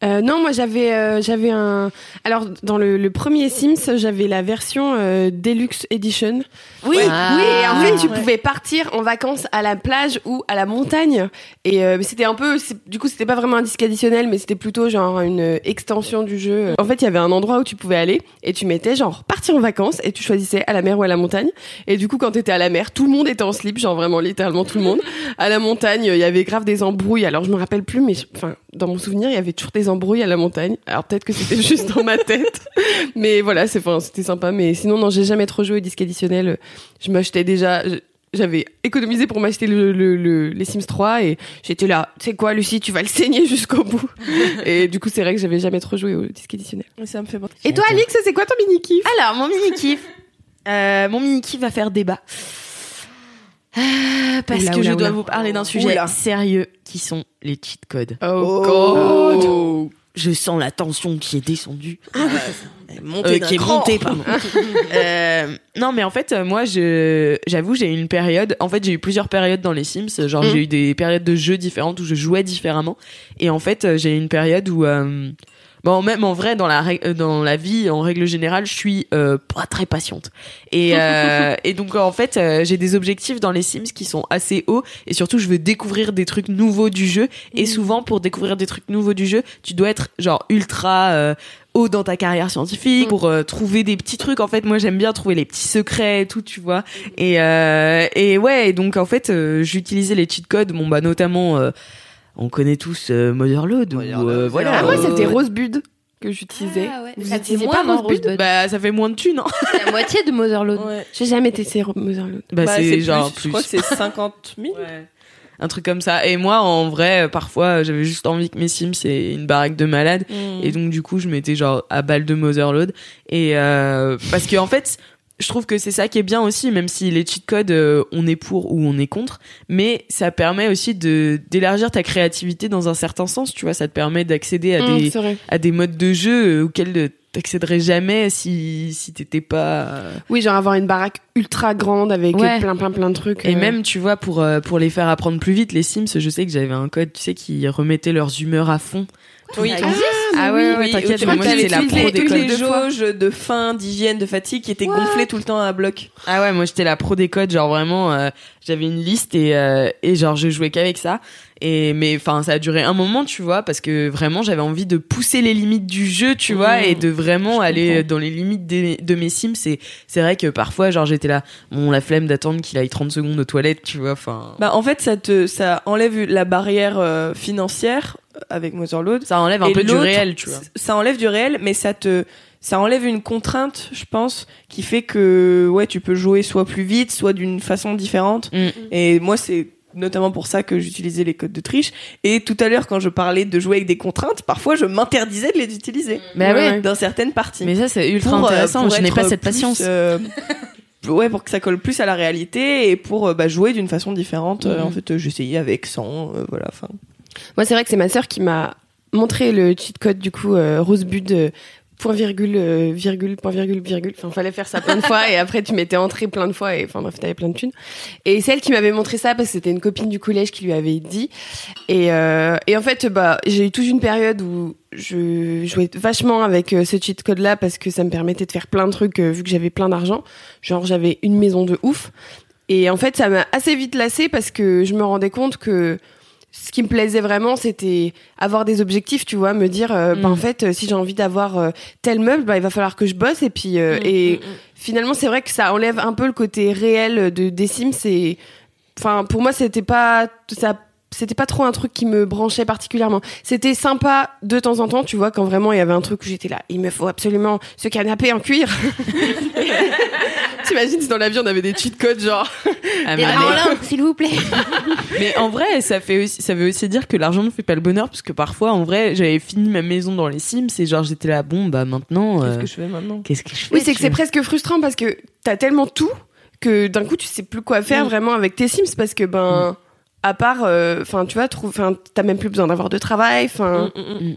Euh, non, moi j'avais euh, j'avais un. Alors dans le, le premier Sims, j'avais la version euh, Deluxe Edition. Oui, Ah. Oui, et en fait tu Ouais. pouvais partir en vacances à la plage ou à la montagne. Et c'était un peu, du coup c'était pas vraiment un disque additionnel, mais c'était plutôt genre une extension du jeu. En fait, il y avait un endroit où tu pouvais aller et tu mettais genre partir en vacances et tu choisissais à la mer ou à la montagne. Et du coup quand t'étais à la mer, tout le monde était en slip, genre vraiment littéralement tout le monde. À la montagne, il y avait grave des embrouilles. Alors je me rappelle plus, mais enfin dans mon souvenir, il y avait toujours des embrouilles à la montagne. Alors peut-être que c'était juste dans ma tête, mais voilà, c'est enfin c'était sympa. Mais sinon non, j'ai jamais trop joué au disque additionnel. Je m'achetais déjà. je- J'avais économisé pour m'acheter le, le- le- les Sims 3 et j'étais là, tu sais quoi, Lucie, tu vas le saigner jusqu'au bout. et du coup, c'est vrai que j'avais jamais trop joué au disque additionnel. Ça me fait penser. Et toi, Alix, c'est quoi ton mini kiff Alors, mon mini kiff. Euh, mon mini kiff va faire débat. Euh, parce Oula, que oula, je dois oula. vous parler d'un sujet Oula. sérieux qui sont les cheat codes. Oh, Je sens la tension qui est descendue. Montée Euh, d'un qui est cran. montée, pardon. Euh, non, mais en fait, euh, moi, je, j'avoue, j'ai eu une période. En fait, j'ai eu plusieurs périodes dans les Sims. Genre, Mm. j'ai eu des périodes de jeux différentes où je jouais différemment. Et en fait, euh, j'ai eu une période où, euh, bon, même en vrai, dans la euh, dans la vie, en règle générale, je suis euh, pas très patiente. Et euh, et donc, en fait, euh, j'ai des objectifs dans les Sims qui sont assez hauts. Et surtout, je veux découvrir des trucs nouveaux du jeu. Et souvent, pour découvrir des trucs nouveaux du jeu, tu dois être genre ultra euh, haut dans ta carrière scientifique pour euh, trouver des petits trucs. En fait, moi, j'aime bien trouver les petits secrets et tout, tu vois. Et euh, et ouais, et donc en fait, euh, j'utilisais les cheat codes. Bon bah notamment, euh, on connaît tous euh, Motherload. ou, euh, voilà. Ah, moi, euh, c'était Rosebud que j'utilisais. Ah ouais. Vous Ça fait utilisez moins, pas non, Rosebud Bah ça fait moins de thunes. Hein. C'est la moitié de Motherload. Ouais. J'ai jamais testé Motherload. Bah, Bah, c'est plus, genre Je plus. crois que c'est 50 000. Un truc comme ça. Et moi, en vrai, euh, parfois, j'avais juste envie que mes Sims aient une baraque de malade. Mm. Et donc du coup, je mettais genre à balle de Motherload et euh, parce que en fait, je trouve que c'est ça qui est bien aussi, même si les cheat codes, euh, on est pour ou on est contre, mais ça permet aussi de d'élargir ta créativité dans un certain sens. Tu vois, ça te permet d'accéder à Mmh, des à des modes de jeu euh, auxquels euh, t'accéderais jamais si si t'étais pas Oui, genre avoir une baraque ultra grande avec Ouais. plein, plein, plein de trucs. et euh. même tu vois pour pour les faire apprendre plus vite les Sims je sais que j'avais un code tu sais qui remettait leurs humeurs à fond Oui. Ah ouais, ouais, Oui, t'inquiète, moi j'étais la pro codes. les jauges de faim, d'hygiène, de fatigue qui étaient gonflées tout le temps à bloc. Ah ouais, moi j'étais la pro des codes, genre vraiment, euh, j'avais une liste et, euh, et genre je jouais qu'avec ça. Et mais enfin ça a duré un moment, tu vois, parce que vraiment j'avais envie de pousser les limites du jeu, tu vois, Mmh, et de vraiment aller comprends. dans les limites de mes sims. C'est c'est vrai que parfois genre j'étais là, bon la flemme d'attendre qu'il aille 30 secondes aux toilettes, tu vois, enfin. Bah en fait ça te ça enlève la barrière euh, financière euh, avec Motherload. Ça enlève un Et peu du réel, tu vois. Ça enlève du réel, mais ça te ça enlève une contrainte, je pense, qui fait que ouais tu peux jouer soit plus vite, soit d'une façon différente. Mm. Et moi c'est notamment pour ça que j'utilisais les codes de triche. Et tout à l'heure, quand je parlais de jouer avec des contraintes, parfois je m'interdisais de les utiliser. Bah ouais. Dans certaines parties. Mais ça c'est ultra Pour, euh, intéressant. pour je n'ai pas cette plus, patience. euh, ouais, pour que ça colle plus à la réalité et pour euh, bah, jouer d'une façon différente. Euh, Mhm. En fait, euh, j'essayais avec 100, euh, voilà. Enfin, Moi, c'est vrai que c'est ma sœur qui m'a montré le cheat code du coup euh, Rosebud euh, point virgule euh, virgule point virgule virgule. Enfin, fallait faire ça plein de fois et après tu mettais entrée plein de fois et enfin bref, t'avais plein de thunes. Et c'est elle qui m'avait montré ça parce que c'était une copine du collège qui lui avait dit. Et et en fait, bah j'ai eu toute une période où je jouais vachement avec ce cheat code là parce que ça me permettait de faire plein de trucs vu que j'avais plein d'argent. Genre j'avais une maison de ouf. Et en fait, ça m'a assez vite lassé parce que je me rendais compte que ce qui me plaisait vraiment, c'était avoir des objectifs, tu vois, me dire, euh, bah, Mm. en fait, euh, si j'ai envie d'avoir euh, tel meuble, bah, il va falloir que je bosse. Et puis, euh, et finalement, c'est vrai que ça enlève un peu le côté réel de des Sims. Et enfin, pour moi, c'était pas ça. C'était pas trop un truc qui me branchait particulièrement. C'était sympa de temps en temps, tu vois, quand vraiment il y avait un truc où j'étais là, il me faut absolument ce canapé en cuir. T'imagines si dans l'avion on avait des cheat codes genre Des mais- s'il vous plaît. Mais en vrai, ça fait aussi, ça veut aussi dire que l'argent ne fait pas le bonheur, parce que parfois, en vrai, j'avais fini ma maison dans les Sims et genre j'étais là, bon bah maintenant, qu'est-ce euh, que je fais maintenant? qu'est-ce que je fais Oui, c'est que c'est presque frustrant parce que t'as tellement tout que d'un coup tu sais plus quoi faire Mm. vraiment avec tes Sims parce que ben à part enfin tu vois trouve enfin t'as même plus besoin d'avoir de travail enfin. Mm,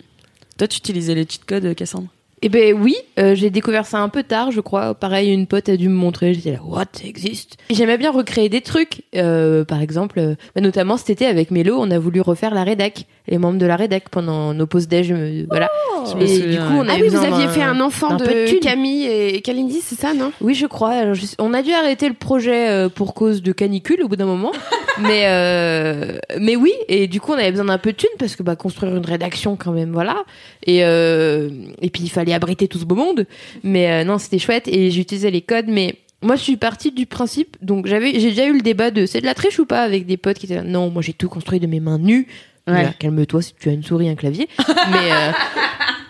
Toi, tu utilisais les cheat codes, Cassandre? Eh ben oui, euh, j'ai découvert ça un peu tard, je crois. Pareil, une pote a dû me montrer. J'étais là, what, ça existe? J'aimais bien recréer des trucs. Euh, par exemple, euh, bah, notamment cet été avec Mélo, on a voulu refaire la rédac, les membres de la rédac pendant nos pauses déj. euh, voilà. Je me Et du coup, on ah oui vous aviez fait un enfant de, de. Camille et Kalindi c'est ça non? Oui, je crois. Alors, je- on a dû arrêter le projet euh, pour cause de canicule au bout d'un moment. mais, euh, mais oui, et du coup, on avait besoin d'un peu de thunes parce que bah, construire une rédaction, quand même, voilà. Et, euh, et puis, il fallait abriter tout ce beau monde. Mais euh, non, c'était chouette et j'utilisais les codes. Mais moi, je suis partie du principe. Donc, j'avais, j'ai déjà eu le débat de c'est de la triche ou pas avec des potes qui étaient là. Non, moi, j'ai tout construit de mes mains nues. Ouais. Calme-toi si tu as une souris un clavier. mais, euh,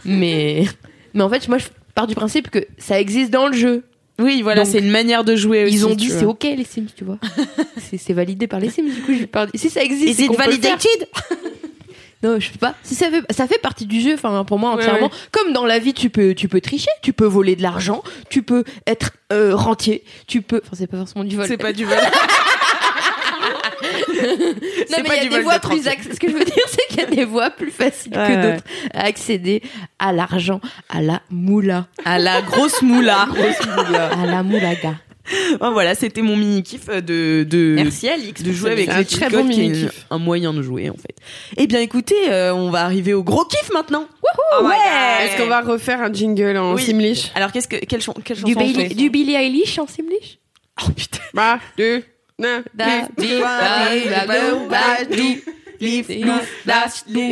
mais, mais en fait, moi, je pars du principe que ça existe dans le jeu. Oui, voilà, c'est une manière de jouer aussi. Ils ont dit c'est ok les Sims, tu vois. c'est validé par les Sims, du coup je pars. Si ça existe, c'est faire. Non, je sais pas. Si ça fait, ça fait partie du jeu, enfin pour moi entièrement. Comme dans la vie, tu peux, tu peux tricher, tu peux voler de l'argent, tu peux être euh, rentier, tu peux. Enfin c'est pas forcément du vol. C'est pas du vol. Non mais il y a du des voies d'être plus. acc- Ce que je veux dire, c'est qu'il y a des voies plus faciles Ouais, que ouais. d'autres à accéder à l'argent, à la moula, À la grosse moula. à la moulaga. Oh, voilà, c'était mon mini kiff de de Merci Alix. de jouer avec les très bon codes, qui est mini-kiff. un moyen de jouer en fait. Eh bien écoutez, euh, on va arriver au gros kiff maintenant. Oh ouais. Est-ce qu'on va refaire un jingle en Oui. Simlish? Alors qu'est-ce que quelle, chan- quelle Du, chanson on Bailey- du Billie Eilish en Simlish? Oh putain. bah deux na, Da- deux, di- da- da- da- di-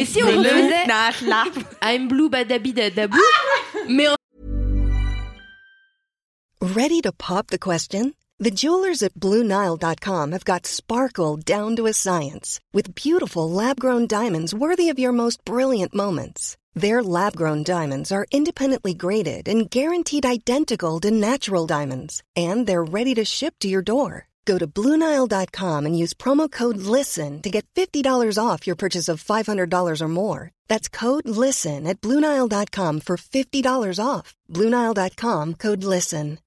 Et si on refaisait I'm Blue Badabi Dadabou Mais en Ready to pop the question? The jewelers at BlueNile.com have got sparkle down to a science with beautiful lab grown diamonds worthy of your most brilliant moments. Their lab grown diamonds are independently graded and guaranteed identical to natural diamonds, and they're ready to ship to your door. Go to BlueNile.com and use promo code LISTEN to get $50 off your purchase of $500 or more. That's code LISTEN at BlueNile.com for $50 off. BlueNile.com code LISTEN.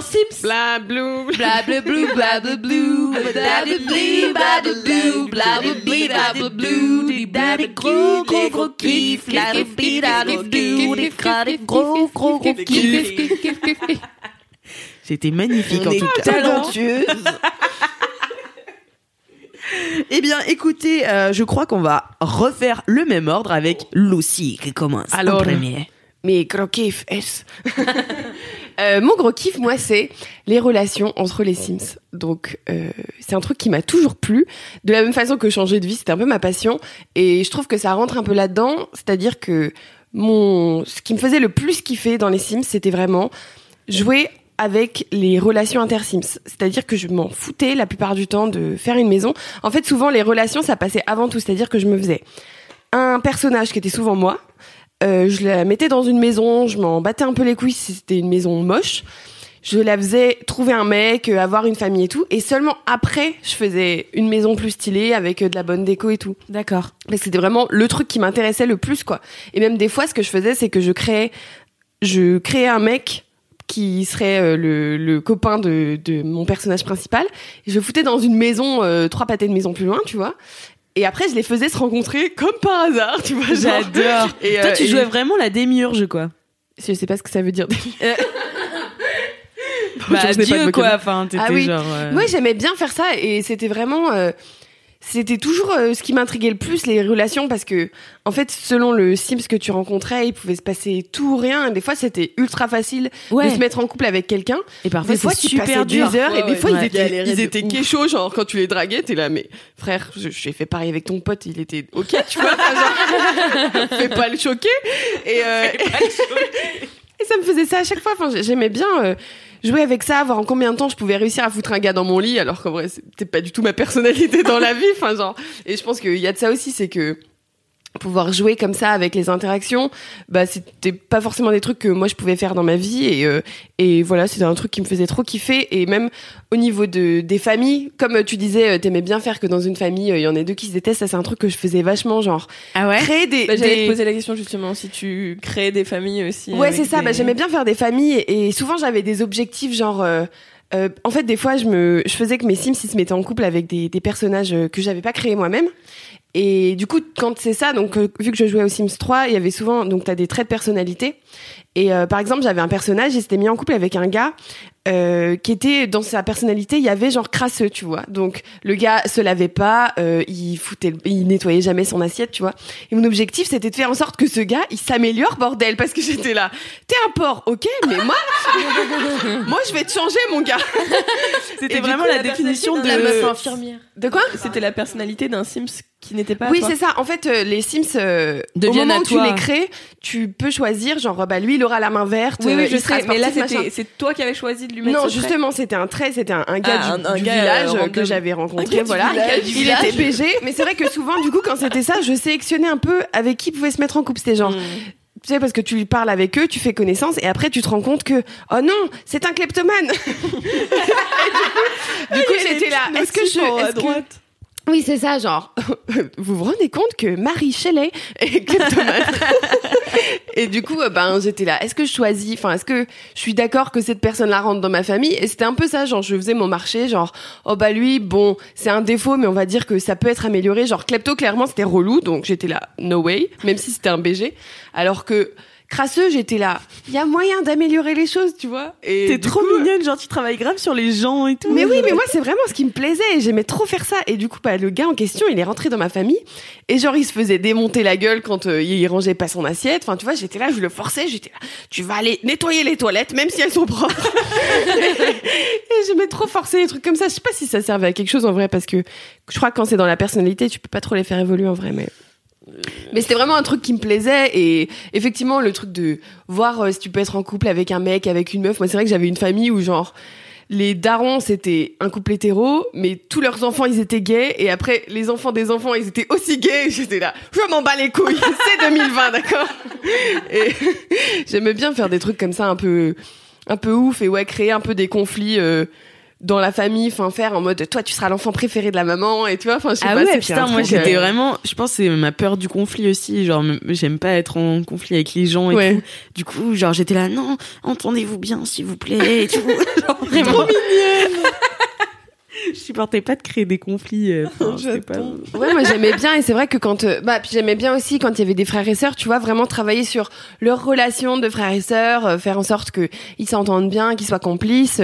Sims. Bla blue Bla. Bla blue bla bla blue bla bla bli bla bla blue bla bla bli bla bla blue di bla bla gros gros gros kiff la bla bli bla bla blue di gros gros gros kiff C'était magnifique en tout cas. talentueuse. Eh bien, écoutez, euh, je crois qu'on va refaire le même ordre avec Lucie qui commence Alors. en premier. Mais gros kiff, est Euh, mon gros kiff, moi, c'est les relations entre les Sims. Donc, euh, c'est un truc qui m'a toujours plu. De la même façon que changer de vie, c'était un peu ma passion. Et je trouve que ça rentre un peu là-dedans. C'est-à-dire que mon, ce qui me faisait le plus kiffer dans les Sims, c'était vraiment jouer avec les relations inter-Sims. C'est-à-dire que je m'en foutais la plupart du temps de faire une maison. En fait, souvent, les relations, ça passait avant tout. C'est-à-dire que je me faisais un personnage qui était souvent moi. Euh, je la mettais dans une maison, je m'en battais un peu les couilles si c'était une maison moche. Je la faisais trouver un mec, euh, avoir une famille et tout. Et seulement après, je faisais une maison plus stylée avec euh, de la bonne déco et tout. D'accord. Mais c'était vraiment le truc qui m'intéressait le plus, quoi. Et même des fois, ce que je faisais, c'est que je créais, je créais un mec qui serait euh, le, le copain de, de mon personnage principal. Et je foutais dans une maison, euh, trois pâtés de maison plus loin, tu vois. Et après, je les faisais se rencontrer comme par hasard, tu vois. J'adore. Et, Toi, euh, tu et- jouais vraiment la démiurge, quoi. Je sais pas ce que ça veut dire. Bah, sais pas Dieu, quoi. Enfin, Ah oui. genre. euh, Moi, j'aimais bien faire ça et c'était vraiment. C'était toujours euh, ce qui m'intriguait le plus, les relations, parce que, en fait, selon le Sims que tu rencontrais, il pouvait se passer tout ou rien. Des fois, c'était ultra facile Ouais. de se mettre en couple avec quelqu'un. Et parfois, Des fois, super dur. des heures et des fois, Ouais. ils étaient, ils étaient kéchos, genre, quand tu les draguais, t'es là, mais frère, je- j'ai fait pareil avec ton pote, il était ok, tu vois, enfin, genre, fais pas le choquer. Et, euh, et ça me faisait ça à chaque fois. Enfin, j'aimais bien euh, jouer avec ça, voir en combien de temps je pouvais réussir à foutre un gars dans mon lit, alors qu'en vrai, c'était pas du tout ma personnalité dans la vie. Enfin, genre, et je pense qu'il y a de ça aussi, c'est que pouvoir jouer comme ça avec les interactions, bah c'était pas forcément des trucs que moi je pouvais faire dans ma vie et euh, et voilà c'était un truc qui me faisait trop kiffer et même au niveau de des familles comme tu disais euh, t'aimais bien faire que dans une famille euh, il y en a deux qui se détestent ça c'est un truc que je faisais vachement genre Ah ouais? créer des, Bah, J'allais des- te poser la question justement si tu crées des familles aussi. Ouais, c'est ça. des- Bah, j'aimais bien faire des familles et, et souvent j'avais des objectifs genre. euh, euh, en fait, des fois, je me, je faisais que mes Sims ils se mettaient en couple avec des, des personnages euh, que j'avais pas créés moi-même. Et du coup, quand c'est ça, donc euh, vu que je jouais aux Sims 3, il y avait souvent donc t'as des traits de personnalité. Et euh, par exemple, j'avais un personnage, il s'était mis en couple avec un gars euh, qui était dans sa personnalité, il y avait genre crasseux, tu vois. Donc le gars se lavait pas, euh, il foutait, il nettoyait jamais son assiette, tu vois. Et mon objectif, c'était de faire en sorte que ce gars, il s'améliore, bordel, parce que j'étais là. T'es un porc, ok, mais moi, moi, je vais te changer, mon gars. C'était vraiment coup, la, la définition de. La meuf infirmière. De quoi C'était la personnalité d'un Sims qui n'était pas. Oui, c'est ça. En fait, euh, les Sims, euh, au moment où tu les crées, tu peux choisir, genre, bah lui, il aura la main verte. Oui, euh, oui, je il sera. Mais là, c'était c'est toi qui avais choisi de lui mettre. Non, justement, c'était un trait, c'était un, un gars Ah, du, un- un du gars, village euh, euh, que j'avais rencontré, voilà. il était PG, mais c'est vrai que souvent, du coup, quand c'était ça, je sélectionnais un peu avec qui pouvait se mettre en couple. C'était genre, Mm. tu sais, parce que tu parles avec eux, tu fais connaissance, et après, tu te rends compte que, oh non, c'est un kleptomane. du coup, j'étais là. Est-ce que je, à est-ce que- droite. Oui, c'est ça, genre. vous vous rendez compte que Marie Shelley est Et du coup, euh, ben, j'étais là. Est-ce que je choisis? Enfin, est-ce que je suis d'accord que cette personne-là rentre dans ma famille? Et c'était un peu ça, genre, je faisais mon marché, genre, oh bah lui, bon, c'est un défaut, mais on va dire que ça peut être amélioré. Genre, klepto, clairement, c'était relou, donc j'étais là, no way, même si c'était un BG. Alors que crasseux, j'étais là. Il y a moyen d'améliorer les choses, tu vois Et T'es trop coup, mignonne, genre tu travailles grave sur les gens et tout. mais oui, mais moi, c'est vraiment ce qui me plaisait. J'aimais trop faire ça. Et du coup, bah, le gars en question, il est rentré dans ma famille. Et genre, il se faisait démonter la gueule quand euh, il rangeait pas son assiette. Enfin, tu vois, j'étais là, je le forçais. J'étais là, tu vas aller nettoyer les toilettes, même si elles sont propres. et j'aimais trop forcer les trucs comme ça. Je sais pas si ça servait à quelque chose en vrai, parce que je crois que quand c'est dans la personnalité, tu peux pas trop les faire évoluer en vrai, mais. Mais c'était vraiment un truc qui me plaisait et effectivement le truc de voir euh, si tu peux être en couple avec un mec, avec une meuf. Moi c'est vrai que j'avais une famille où genre les darons c'était un couple hétéro, mais tous leurs enfants ils étaient gays et après les enfants des enfants ils étaient aussi gays. J'étais là, je m'en bats les couilles, c'est 2020 d'accord? Et j'aimais bien faire des trucs comme ça un peu un peu ouf et ouais créer un peu des conflits. euh, dans la famille, enfin faire en mode toi tu seras l'enfant préféré de la maman et tu vois, enfin je sais Ah pas, ouais, putain, moi j'étais euh, vraiment, je pense c'est ma peur du conflit aussi, genre j'aime pas être en conflit avec les gens et Ouais. tout. Du coup, genre j'étais là, non, entendez-vous bien s'il vous plaît et tout. genre vraiment. Trop mignonne. je supportais pas de créer des conflits. euh, pas... Ouais, moi j'aimais bien et c'est vrai que quand euh, bah puis j'aimais bien aussi quand il y avait des frères et sœurs, tu vois, vraiment travailler sur leur relation de frères et sœurs, euh, faire en sorte que ils s'entendent bien, qu'ils soient complices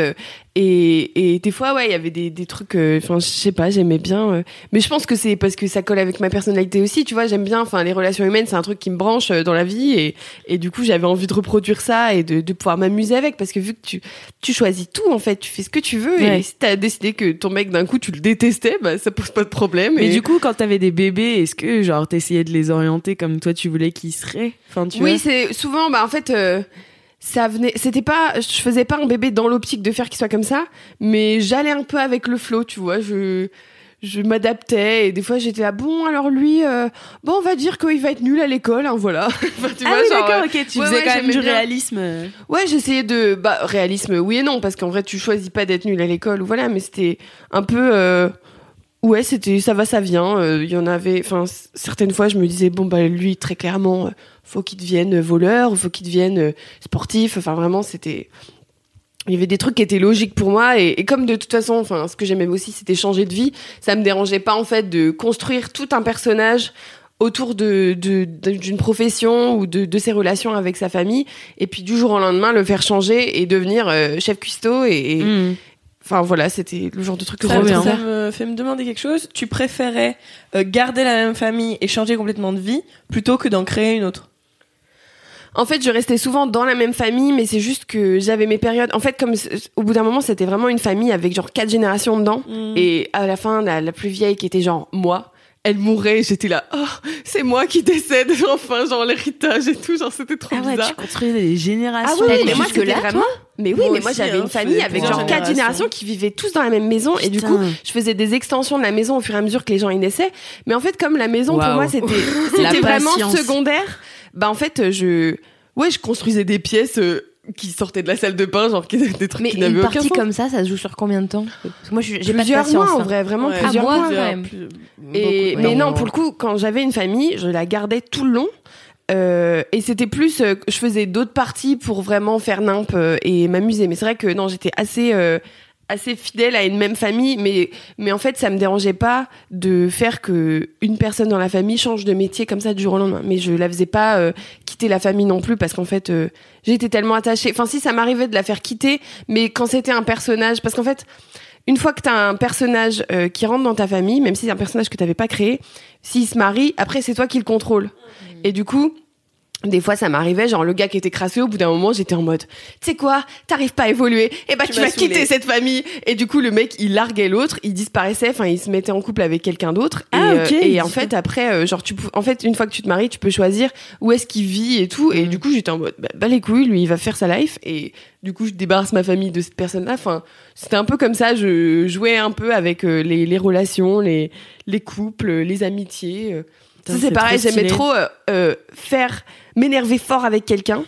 Et, et des fois, ouais, il y avait des, des trucs, euh, enfin, je sais pas, j'aimais bien. euh, mais je pense que c'est parce que ça colle avec ma personnalité aussi, tu vois. J'aime bien, enfin, les relations humaines, c'est un truc qui me branche euh, dans la vie. Et, et du coup, j'avais envie de reproduire ça et de, de pouvoir m'amuser avec. Parce que vu que tu, tu choisis tout, en fait, tu fais ce que tu veux. Ouais. Et si t'as décidé que ton mec, d'un coup, tu le détestais, bah, ça pose pas de problème. Mais et... du coup, quand t'avais des bébés, est-ce que genre t'essayais de les orienter comme toi tu voulais qu'ils seraient? Enfin, tu oui, c'est souvent, bah, en fait, euh, ça venait, c'était pas, je faisais pas un bébé dans l'optique de faire qu'il soit comme ça, mais j'allais un peu avec le flow, tu vois, je, je m'adaptais et des fois j'étais là, bon, alors lui, euh, bon, on va dire qu'il va être nul à l'école, hein, voilà. Enfin, tu Ah vois, oui, genre, d'accord, euh, ok, tu ouais, faisais ouais, quand même du bien. réalisme. Ouais, j'essayais de, bah, réalisme, oui et non, parce qu'en vrai, tu choisis pas d'être nul à l'école ou voilà, mais c'était un peu, euh, ouais, c'était, ça va, ça vient. euh, Il y en avait, enfin, certaines fois, je me disais, bon, bah, lui, très clairement, faut qu'il devienne voleur, faut qu'il devienne euh, sportif. Enfin, vraiment, c'était, il y avait des trucs qui étaient logiques pour moi et, et comme de toute façon, enfin, ce que j'aimais aussi, c'était changer de vie. Ça me dérangeait pas en fait de construire tout un personnage autour de d'une profession ou de, de ses relations avec sa famille et puis du jour au lendemain le faire changer et devenir euh, chef cuistot et, et- Mm. enfin voilà c'était le genre de truc que Ça, ça me fait me demander quelque chose. Tu préférais euh, garder la même famille et changer complètement de vie plutôt que d'en créer une autre? En fait, je restais souvent dans la même famille, mais c'est juste que j'avais mes périodes. En fait, comme au bout d'un moment, c'était vraiment une famille avec genre quatre générations dedans. Mm. Et à la fin, la, la plus vieille qui était genre moi, elle mourait. et J'étais là, oh, c'est moi qui décède. Enfin, genre l'héritage et tout. Genre, c'était trop Ah ouais, bizarre. tu construisais des générations. Ah oui, mais moi, c'était vraiment. Mais oui, Moi mais moi, j'avais hein, une famille avec genre quatre générations. qui vivaient tous dans la même maison. Et du coup, je faisais des extensions de la maison au fur et à mesure que les gens y naissaient. Mais en fait, comme la maison, pour moi, c'était vraiment secondaire. Bah, en fait, je. Ouais, je construisais des pièces euh, qui sortaient de la salle de bain, genre qui étaient des trucs Mais qui une n'avaient aucun partie sens. comme ça, ça se joue sur combien de temps? Parce que moi, je- j'ai pas de plusieurs patience. mois en hein. vrai, vraiment Ouais. plusieurs Ah, moi, mois. quand même. Plus- Et, beaucoup, mais ouais. non, pour le coup, quand j'avais une famille, je la gardais tout le long. Euh, et c'était plus, euh, je faisais d'autres parties pour vraiment faire nimp euh, et m'amuser. Mais c'est vrai que non, j'étais assez, euh, assez fidèle à une même famille, mais, mais en fait, ça me dérangeait pas de faire que une personne dans la famille change de métier comme ça du jour au lendemain. Mais je la faisais pas euh, quitter la famille non plus parce qu'en fait, euh, j'étais tellement attachée. Enfin, si ça m'arrivait de la faire quitter, mais quand c'était un personnage, parce qu'en fait, une fois que t'as un personnage euh, qui rentre dans ta famille, même si c'est un personnage que t'avais pas créé, s'il se marie, après c'est toi qui le contrôle. Et du coup, des fois ça m'arrivait, genre le gars qui était crasseux, au bout d'un moment j'étais en mode, tu sais quoi, t'arrives pas à évoluer, et bah tu, Tu vas saoulé. quitter cette famille. Et du coup le mec il larguait l'autre, il disparaissait, enfin il se mettait en couple avec quelqu'un d'autre. Ah, et, euh, ok, et il en fait après, euh, genre tu, en fait une fois que tu te maries, tu peux choisir où est-ce qu'il vit et tout. Et du coup j'étais en mode, bah, bah, les couilles, lui il va faire sa life. Et du coup je débarrasse ma famille de cette personne-là. Enfin c'était un peu comme ça, je jouais un peu avec euh, les, les relations, les, les couples, les amitiés. Ça, c'est pareil, j'aimais trop euh, euh, faire, m'énerver fort avec quelqu'un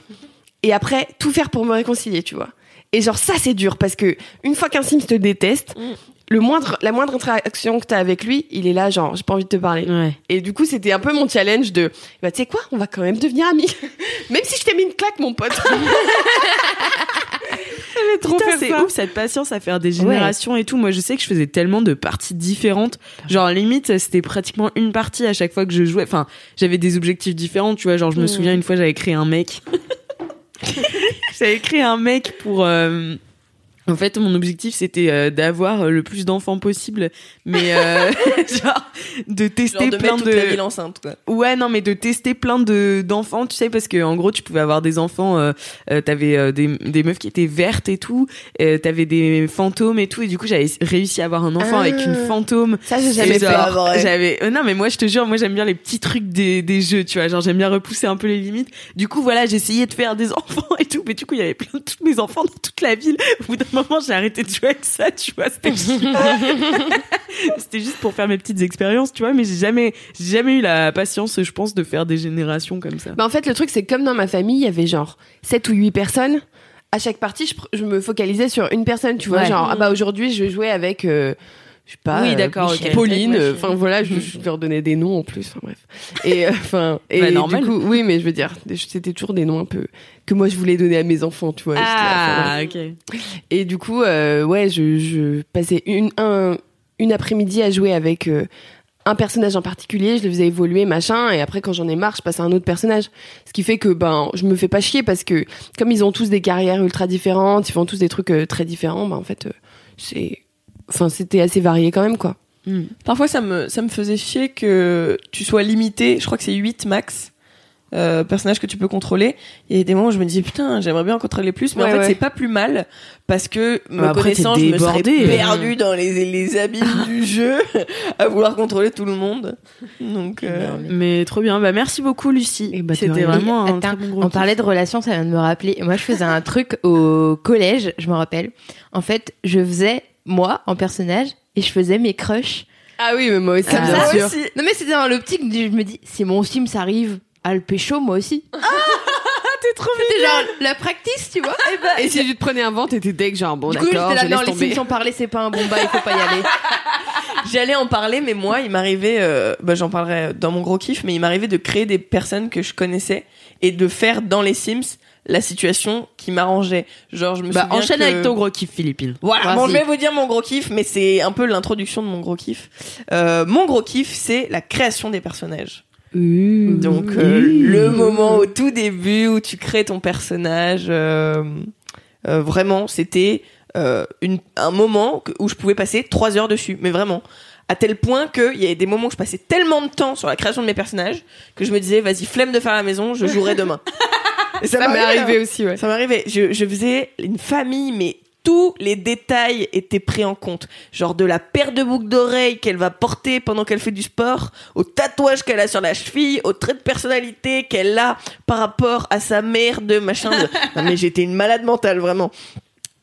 et après tout faire pour me réconcilier, tu vois. Et genre ça c'est dur parce que une fois qu'un Sims te déteste, Mm. le moindre, la moindre interaction que t'as avec lui, il est là genre j'ai pas envie de te parler. Ouais. Et du coup c'était un peu mon challenge de bah tu sais quoi, on va quand même devenir amis, même si je t'ai mis une claque mon pote. J'aimais trop Putain, faire c'est ça. ouf cette patience à faire des générations et tout. Moi, je sais que je faisais tellement de parties différentes. Genre, limite, c'était pratiquement une partie à chaque fois que je jouais. Enfin, j'avais des objectifs différents, tu vois. Genre, je me souviens une fois, j'avais créé un mec. j'avais créé un mec pour. euh, En fait, mon objectif, c'était euh, d'avoir euh, le plus d'enfants possible, mais euh, genre de tester Genre de plein de. toute la ville enceinte, quoi. Ouais, non, mais de tester plein de d'enfants, tu sais, parce que en gros, tu pouvais avoir des enfants, euh, euh, t'avais euh, des, des meufs qui étaient vertes et tout, euh, t'avais des fantômes et tout, et du coup, j'avais réussi à avoir un enfant Ah. avec une fantôme. Ça j'ai jamais fait. J'avais, non, mais moi, je te jure, moi, j'aime bien les petits trucs des, des jeux, tu vois, genre, j'aime bien repousser un peu les limites. Du coup, voilà, j'essayais de faire des enfants et tout, mais du coup, il y avait plein de tous mes enfants dans toute la ville. Au bout d'un moment, j'ai arrêté de jouer avec ça, tu vois, c'était C'était juste pour faire mes petites expériences, tu vois, mais j'ai jamais, j'ai jamais eu la patience, je pense, de faire des générations comme ça. Bah en fait, le truc, c'est que comme dans ma famille, il y avait genre 7 ou 8 personnes. À chaque partie, je, je me focalisais sur une personne, tu vois. Ouais. Genre, ah bah aujourd'hui, je vais jouer avec, euh, je sais pas, Oui, euh, d'accord, Pauline. Euh, Enfin voilà, je, je leur donnais des noms en plus. Enfin bref. Et euh, enfin, et Bah, du normal. coup, oui, mais je veux dire, c'était toujours des noms un peu que moi je voulais donner à mes enfants, tu vois. là, bref. ok. Et du coup, euh, ouais, je, je passais une, un, une après-midi à jouer avec un personnage en particulier, je le faisais évoluer, machin, et après quand j'en ai marre, je passe à un autre personnage. Ce qui fait que ben je me fais pas chier parce que comme ils ont tous des carrières ultra différentes, ils font tous des trucs euh, très différents, ben en fait euh, c'est, enfin c'était assez varié quand même quoi. Parfois, ça me, ça me faisait chier que tu sois limité. Je crois que c'est 8 max. Euh, personnages que tu peux contrôler. Il y a des moments où je me dis putain, j'aimerais bien en contrôler plus, mais Ouais, en fait ouais. c'est pas plus mal parce que me après, connaissant, je me serais perdu dans les, les abîmes du jeu à vouloir contrôler tout le monde. Donc euh, Mais trop bien. Bah, merci beaucoup, Lucie. Et bah, C'était vraiment un Attends, très bon gros on kiff. parlait de relations, ça vient de me rappeler. Moi, je faisais un truc au collège, je me rappelle. En fait, je faisais moi en personnage et je faisais mes crushs. Ah oui, mais moi aussi, Comme bien ça sûr. aussi. Non mais c'était dans l'optique du je me dis si mon sim ça arrive à le pécho moi aussi. Ah t'es trop C'était genre la practice, tu vois. Et si tu te prenais un vent, t'étais deg, genre bon du coup, d'accord, j'étais là laisse les sims sont parlé, c'est pas un bon bail, il faut pas y aller. J'allais en parler, mais moi, il m'arrivait, euh, bah, j'en parlerai dans mon gros kiff, mais il m'arrivait de créer des personnes que je connaissais et de faire dans les Sims la situation qui m'arrangeait. Genre, je me Bah, enchaîne que- avec ton gros kiff, Philippine. Voilà, bon, je vais vous dire mon gros kiff, mais c'est un peu l'introduction de mon gros kiff. Euh, mon gros kiff, c'est la création des personnages. Donc euh, le moment au tout début où tu crées ton personnage, euh, euh, vraiment, c'était euh, une, un moment où je pouvais passer trois heures dessus, mais vraiment. À tel point qu'il y avait des moments où je passais tellement de temps sur la création de mes personnages que je me disais, vas-y, flemme de faire la maison, je jouerai demain. Et Ça m'est arrivé hein. aussi, ouais. Ça m'arrivait. Je, je faisais une famille, mais tous les détails étaient pris en compte. Genre de la paire de boucles d'oreilles qu'elle va porter pendant qu'elle fait du sport, au tatouage qu'elle a sur la cheville, au trait de personnalité qu'elle a par rapport à sa mère de machin. de- Non mais j'étais une malade mentale, vraiment.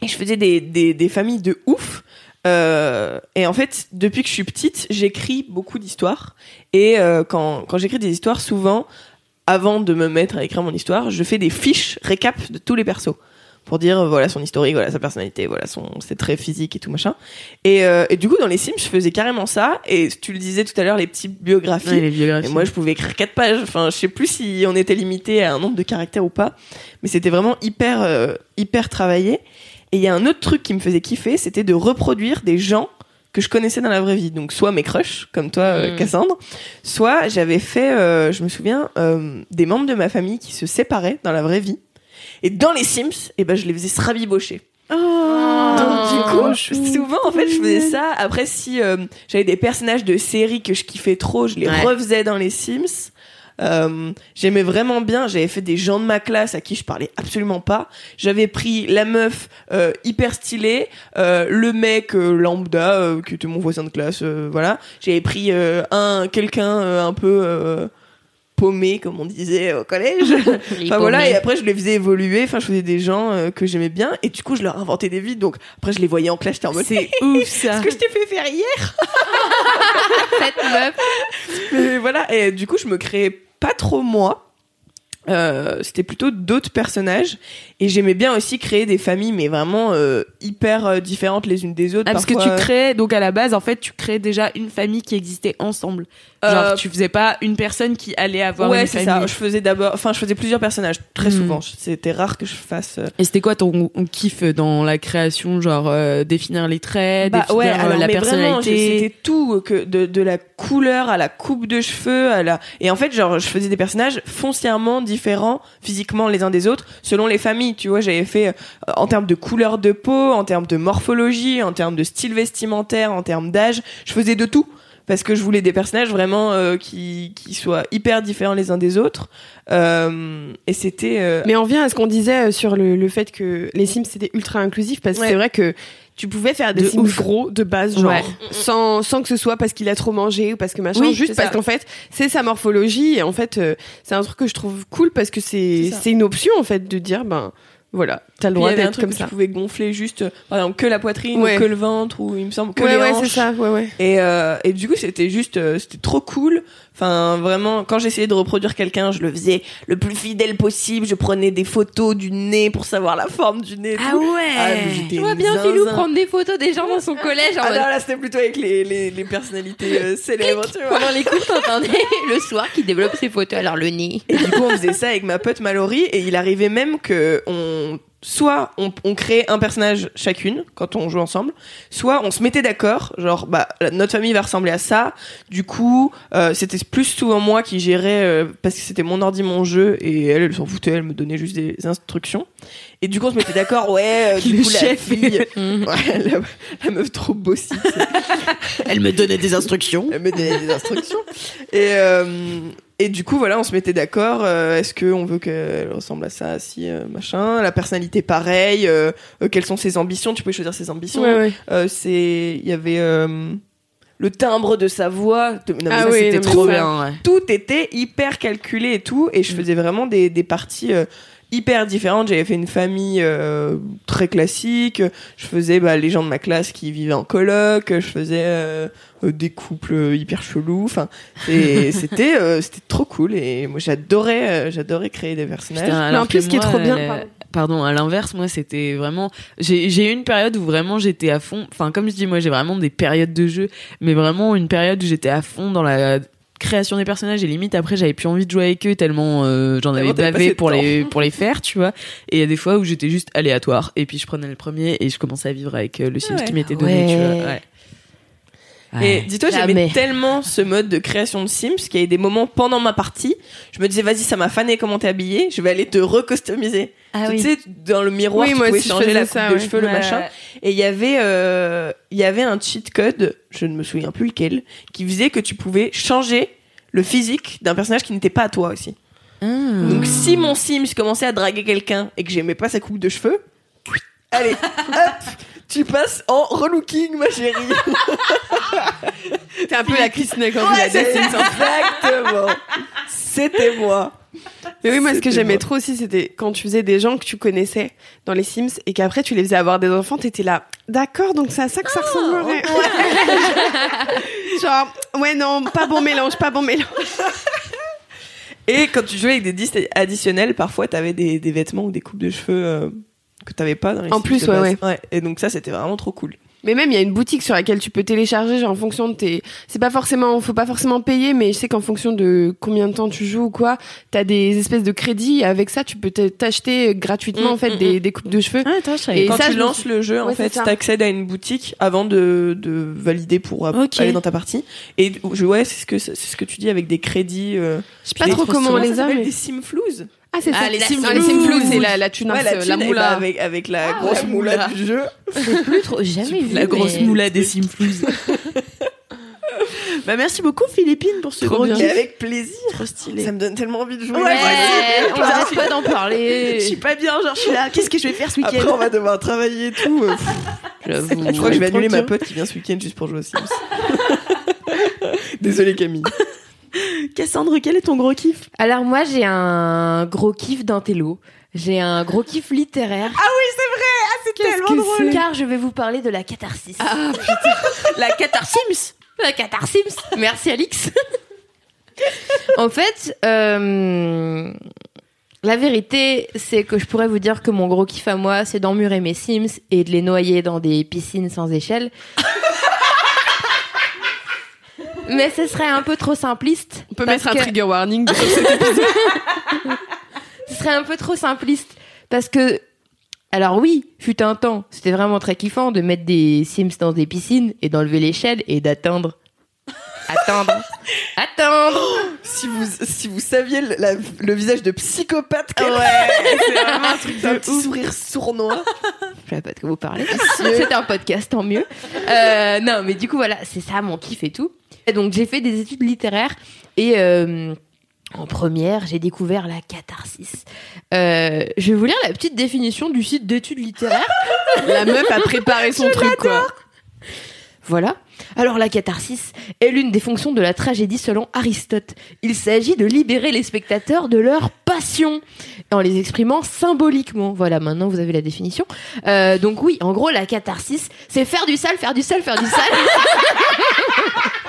Et je faisais des, des, des familles de ouf. Euh, et en fait, depuis que je suis petite, j'écris beaucoup d'histoires. Et euh, quand, quand j'écris des histoires, souvent, avant de me mettre à écrire mon histoire, je fais des fiches récap de tous les persos pour dire euh, voilà son historique, voilà sa personnalité, voilà son ses traits physiques et tout machin. Et, euh, et du coup dans les Sims, je faisais carrément ça. Et tu le disais tout à l'heure, les petites biographies. Ouais, les biographies. Et moi, je pouvais écrire quatre pages. Enfin, je sais plus si on était limité à un nombre de caractères ou pas, mais c'était vraiment hyper, euh, hyper travaillé. Et il y a un autre truc qui me faisait kiffer, c'était de reproduire des gens que je connaissais dans la vraie vie. Donc, soit mes crushs, comme toi, euh, Mm. Cassandre, soit j'avais fait, euh, je me souviens, euh, des membres de ma famille qui se séparaient dans la vraie vie. Et dans les Sims, eh ben, je les faisais se rabibocher. Donc du coup, souvent en fait, je faisais ça. Après, si euh, j'avais des personnages de séries que je kiffais trop, je les Ouais. refaisais dans les Sims. Euh, J'aimais vraiment bien. J'avais fait des gens de ma classe à qui je parlais absolument pas. J'avais pris la meuf euh, hyper stylée, euh, le mec euh, lambda euh, qui était mon voisin de classe. euh, voilà. J'avais pris euh, un quelqu'un euh, un peu euh, paumé comme on disait au collège. Enfin voilà, et après je les faisais évoluer, enfin je faisais des gens euh, que j'aimais bien, et du coup je leur inventais des vies, donc après je les voyais en clash, j'étais en mode C'est ouf ça. ce que je t'ai fait faire hier. Cette meuf. Mais voilà, et du coup je me créais pas trop moi. Euh, c'était plutôt d'autres personnages et j'aimais bien aussi créer des familles mais vraiment euh, hyper euh, différentes les unes des autres Ah, parce que tu crées, donc à la base, en fait, tu crées déjà une famille qui existait ensemble. Genre, Euh, tu faisais pas une personne qui allait avoir ouais une c'est famille. ça je faisais d'abord enfin je faisais plusieurs personnages très Hmm. souvent c'était rare que je fasse euh, Et c'était quoi ton kiff dans la création, genre euh, définir les traits, Bah définir ouais, euh, alors, la mais personnalité? c'était tout que de, de la couleur à la coupe de cheveux à la et en fait genre je faisais des personnages foncièrement différents physiquement les uns des autres selon les familles tu vois j'avais fait euh, en termes de couleur de peau en termes de morphologie en termes de style vestimentaire en termes d'âge je faisais de tout parce que je voulais des personnages vraiment euh, qui qui soient hyper différents les uns des autres Euh, et c'était euh, Mais on vient à ce qu'on disait euh, sur le, le fait que les Sims c'était ultra inclusif parce que Ouais. c'est vrai que tu pouvais faire des De Sims ouf. gros de base genre Ouais. sans sans que ce soit parce qu'il a trop mangé ou parce que machin Oui, juste parce qu'en fait c'est sa morphologie et en fait euh, c'est un truc que je trouve cool parce que c'est c'est une option en fait de dire ben voilà t'as le droit d'être comme ça tu pouvais gonfler juste euh, par exemple que la poitrine Ouais. ou que le ventre ou il me semble que ouais les ouais hanches. c'est ça ouais ouais Et, euh, et du coup, c'était juste, euh, c'était trop cool. Enfin, vraiment, quand j'essayais de reproduire quelqu'un, je le faisais le plus fidèle possible. Je prenais des photos du nez pour savoir la forme du nez. et Ah tout. ouais. Ah, Je vois bien. Philou prendre des photos des gens dans son collège en Ah mode- non, là, c'était plutôt avec les, les, les personnalités euh, célèbres, tu vois. Pendant les cours, t'entendais le soir qui développe ses photos, alors le nez. Et du coup, on faisait ça avec ma pote Mallory, et il arrivait même que on soit on, on crée un personnage chacune quand on joue ensemble, soit on se mettait d'accord, genre bah notre famille va ressembler à ça. Du coup, euh, c'était plus souvent moi qui gérais euh, parce que c'était mon ordi, mon jeu, et elle, elle s'en foutait, elle me donnait juste des instructions. Et du coup, on se mettait d'accord, ouais, euh, du Le coup la chef. fille, ouais, la, la meuf trop bossy, Elle me donnait des instructions. elle me donnait des instructions. Et, euh, et du coup, voilà, on se mettait d'accord. euh, Est-ce qu'on veut qu'elle ressemble à ça, si euh, machin La personnalité, pareil. euh, euh, quelles sont ses ambitions Tu pouvais choisir ses ambitions. Ouais, ouais. Euh, c'est, il y avait euh, le timbre de sa voix. De- non, mais Ah oui, c'était trop bien. ouais. Tout était hyper calculé et tout, et je faisais vraiment des, des parties. euh, hyper différentes j'avais fait une famille euh, très classique je faisais bah, les gens de ma classe qui vivaient en coloc je faisais euh, euh, des couples hyper chelous enfin et c'était euh, c'était trop cool et moi j'adorais euh, j'adorais créer des personnages Putain, alors en plus, ce qui est trop bien, pardon. Pardon, à l'inverse, moi, c'était vraiment. J'ai j'ai eu une période où vraiment j'étais à fond. Enfin, comme je dis, moi, j'ai vraiment des périodes de jeu, mais vraiment une période où j'étais à fond dans la création des personnages et limite après j'avais plus envie de jouer avec eux tellement euh, j'en avais bavé pour les pour les faire tu vois et il y a des fois où j'étais juste aléatoire et puis je prenais le premier et je commençais à vivre avec euh, le Sims ouais. qui m'était donné tu vois ouais. Et dis-toi, j'aimais tellement ce mode de création de Sims qu'il y a eu des moments pendant ma partie, je me disais, vas-y, ça m'a fané comment t'es habillé, je vais aller te recustomiser. Ah tu oui. sais, dans le miroir, Oui, tu pouvais changer la coupe ça, de ouais. cheveux, le Ouais, machin. Et il y avait, euh, il y avait un cheat code, je ne me souviens plus lequel, qui faisait que tu pouvais changer le physique d'un personnage qui n'était pas à toi aussi. Ah. Donc si mon Sims commençait à draguer quelqu'un et que j'aimais pas sa coupe de cheveux, allez, hop, tu passes en relooking, ma chérie. T'es un peu la Christine quand Ouais, c'est exactement. C'était moi. Mais oui, moi, ce que j'aimais trop aussi, c'était quand tu faisais des gens que tu connaissais dans les Sims et qu'après tu les faisais avoir des enfants, t'étais là, d'accord, donc c'est à ça que ça ressemblerait. Genre, ouais, non, pas bon mélange, pas bon mélange. Et quand tu jouais avec des disques additionnels, parfois t'avais des, des vêtements ou des coupes de cheveux euh, que t'avais pas dans les En plus, de ouais, base. Et donc ça, c'était vraiment trop cool. Mais même, il y a une boutique sur laquelle tu peux télécharger, genre en fonction de tes. C'est pas forcément, faut pas forcément payer, mais je sais qu'en fonction de combien de temps tu joues ou quoi, t'as des espèces de crédits. Et avec ça, tu peux t'acheter gratuitement Mm, en fait mm, des, des coupes de cheveux. Ah, attends, je Et quand ça, tu je lances le jeu, en Ouais, fait, t'accèdes à une boutique avant de, de valider pour euh, Ok. aller dans ta partie. Et je, ouais, c'est ce que c'est ce que tu dis avec des crédits. euh, Je sais pas trop comment on ça les a. s'appelle mais- des simflouz. Ah, c'est Ah, ça. les La- Sims non, les Flous. Sims Flous, c'est la, la tunasse, Ouais, la, la, moula. avec avec la Ah, grosse la moula moula. du jeu. Plus trop, jamais vu. la grosse moula des Simflouz. bah merci beaucoup Philippine pour ce Trop gros bien. kiff. Et avec plaisir. Trop stylé. Ça me donne tellement envie de jouer. Ouais, Ouais, on arrête pas d'en parler. Je suis pas bien, genre je suis là. Qu'est-ce que je vais faire ce Après, week-end on va devoir travailler et tout. euh. Je crois que je vais annuler ma pote qui vient ce week-end juste pour jouer aux Sims. Désolé Camille. Cassandre, quel est ton gros kiff? Alors moi j'ai un gros kiff d'intello. J'ai un gros kiff littéraire. Ah oui c'est vrai, ah, c'est tellement drôle. Car je vais vous parler de la catharsis. Ah, La catharsims La catharsis. Merci Alix. en fait, euh, la vérité, c'est que je pourrais vous dire que mon gros kiff à moi, c'est d'emmurer mes Sims et de les noyer dans des piscines sans échelle. Mais ce serait un peu trop simpliste. On peut mettre un que- trigger warning. ce serait un peu trop simpliste parce que alors oui, fut un temps, c'était vraiment très kiffant de mettre des Sims dans des piscines et d'enlever l'échelle et d'atteindre. Attendre attendre Si vous, si vous saviez le, la- le visage de psychopathe qu'elle C'est vraiment un truc a, un petit sourire sournois. je sais pas de quoi vous parlez. C'est un podcast tant mieux. Euh, non mais du coup voilà c'est ça mon kiff et tout donc j'ai fait des études littéraires et euh, en première, j'ai découvert la catharsis. Euh, je vais vous lire la petite définition du site d'études littéraires. La meuf a préparé son truc, quoi. Voilà. Alors la catharsis est l'une des fonctions de la tragédie selon Aristote. Il s'agit de libérer les spectateurs de leur passion en les exprimant symboliquement. Voilà, maintenant vous avez la définition. Euh, donc oui, en gros la catharsis, c'est faire du sale, faire du sale, faire du sale.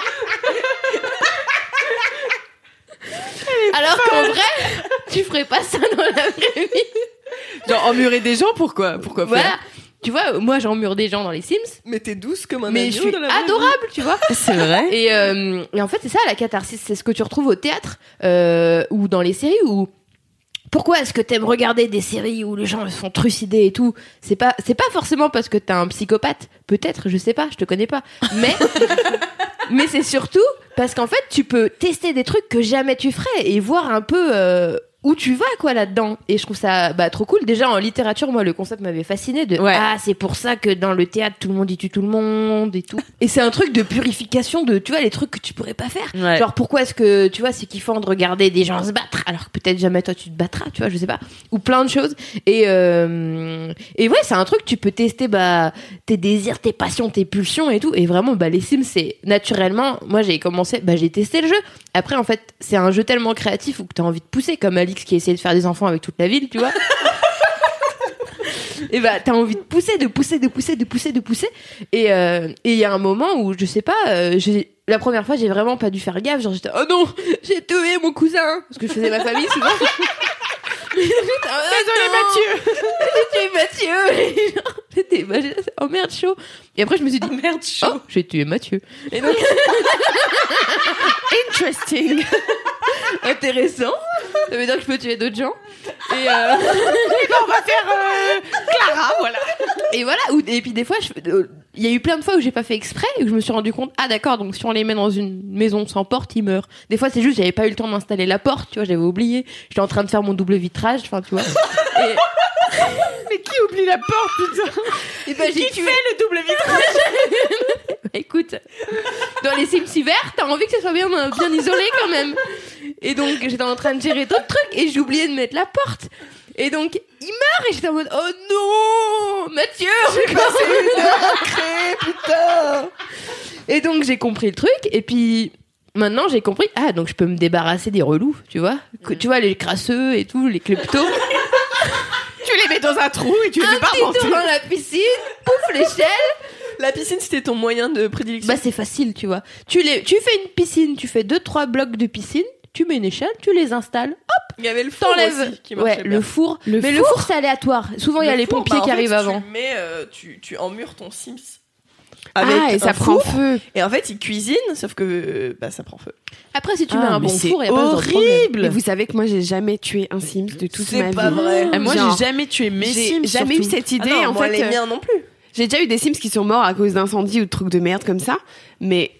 Alors qu'en vrai, tu ferais pas ça dans la vraie vie. Genre, emmurer des gens, pourquoi? Pourquoi faire? Voilà. Tu vois, moi j'emmure des gens dans les Sims, Mais t'es douce comme un mais agneau je suis dans la vraie vie. adorable, tu vois. C'est vrai Et, euh, et en fait, c'est ça la catharsis. C'est ce que tu retrouves au théâtre euh, ou dans les séries où pourquoi est-ce que t'aimes regarder des séries où les gens se font et tout C'est pas, c'est pas forcément parce que t'es un psychopathe. Peut-être, je sais pas, je te connais pas. Mais, mais c'est surtout parce qu'en fait, tu peux tester des trucs que jamais tu ferais et voir un peu euh, où tu vas quoi là-dedans. Et je trouve ça bah, trop cool. Déjà en littérature, moi, le concept m'avait fasciné de Ouais. ah c'est pour ça que dans le théâtre tout le monde y tue tout le monde et tout. Et c'est un truc de purification de tu vois les trucs que tu pourrais pas faire. Ouais. Genre pourquoi est-ce que tu vois c'est kiffant de regarder des gens se battre alors que peut-être jamais toi tu te battras, tu vois, je sais pas, ou plein de choses. Et euh, et ouais, c'est un truc tu peux tester bah tes désirs, tes passions, tes pulsions et tout. Et vraiment bah les Sims c'est naturellement, moi j'ai commencé, bah j'ai testé le jeu. Après en fait c'est un jeu tellement créatif où que t'as envie de pousser comme Alix qui essayait de faire des enfants avec toute la ville, tu vois. et bah t'as envie de pousser, de pousser, de pousser, de pousser, de pousser. Et euh, et il y a un moment où je sais pas, euh, j'ai la première fois j'ai vraiment pas dû faire gaffe, genre j'étais oh non, j'ai tué mon cousin parce que je faisais ma famille souvent. Désolé Mathieu, j'ai tué Mathieu. J'étais bah, oh merde chaud. Et après je me suis dit merde chaud, j'ai tué Mathieu. Et donc Interesting. Intéressant. Ça veut dire que je peux tuer d'autres gens. Et euh... on va faire euh, Clara, voilà. Et voilà, ou- et puis des fois, euh, il y a eu plein de fois où j'ai pas fait exprès et où je me suis rendu compte, ah d'accord, donc si on les met dans une maison sans porte, ils meurent. Des fois, c'est juste, j'avais pas eu le temps d'installer la porte, tu vois, j'avais oublié. J'étais en train de faire mon double vitrage, enfin, tu vois. Et, Mais qui oublie la porte, putain? Et ben, j'ai tué le double vitrage? Écoute, dans les Sims hiver, t'as envie que ça soit bien, euh, bien isolé quand même. Et donc, j'étais en train de gérer d'autres trucs et j'ai oublié de mettre la porte. Et donc, il meurt et j'étais en mode, oh non, Mathieu, j'ai passé une heure à créer, putain. Et donc, j'ai compris le truc et puis, maintenant, j'ai compris, ah, donc je peux me débarrasser des relous, tu vois. Que- tu vois, les crasseux et tout, les kleptos. Tu les mets dans un trou et tu les fais pas remonter. dans la piscine, pouf, l'échelle. La piscine, c'était ton moyen de prédilection. Bah c'est facile, tu vois. Tu les, tu fais une piscine, tu fais deux trois blocs de piscine, tu mets une échelle, tu les installes, Il y avait le four aussi qui marchait Ouais, bien. le four. Le mais le four c'est aléatoire. Souvent il y a Le les four, pompiers bah, qui fait, arrivent avant. Tu mets, euh, tu, tu emmures ton Sims. Ah, et ça prend four. feu. Et en fait, il cuisine, sauf que bah, ça prend feu. Après si tu Ah, mets un bon c'est four, il a pas vous savez que moi, j'ai jamais tué un Sims de toute C'est ma pas vie. vrai. Ah, moi, j'ai jamais tué mes J'ai Sims. jamais eu cette idée. Ah non, en moi, fait, les euh, miens non plus. j'ai déjà eu des Sims qui sont morts à cause d'incendies ou de trucs de merde comme ça, mais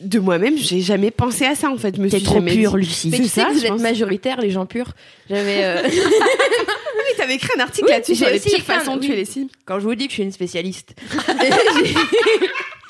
de moi-même, j'ai jamais pensé à ça en fait. Je me T'es suis trop jamais pure, dit- Lucie. Mais C'est tu sais ça, que vous je êtes pense. majoritaire, les gens purs. J'avais. euh, Oui, t'avais écrit un article Oui, là-dessus sur les aussi pires façons de tuer les Sims. Quand je vous dis que je suis une spécialiste.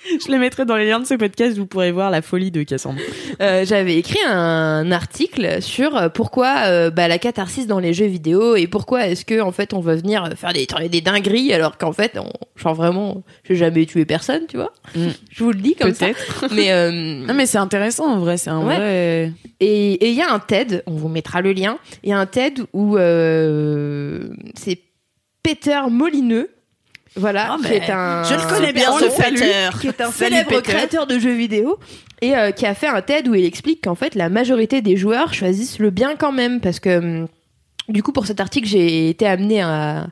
Je les mettrai dans les liens de ce podcast, vous pourrez voir la folie de Cassandre. Euh, j'avais écrit un article sur euh, pourquoi euh, bah, la catharsis dans les jeux vidéo et pourquoi est-ce que en fait on va venir faire des des dingueries alors qu'en fait on, genre vraiment j'ai jamais tué personne tu vois Mm. je vous le dis comme ça Peut-être. mais euh, Non, mais c'est intéressant en vrai, c'est un Ouais. vrai. et et il y a un TED on vous mettra le lien il y a un TED où c'est Peter Molineux voilà Ah, qui est un je le connais bien, ce Peter. qui est un Salut, célèbre Peter. créateur de jeux vidéo et euh, qui a fait un TED où il explique qu'en fait la majorité des joueurs choisissent le bien quand même parce que hum, du coup pour cet article j'ai été amenée à,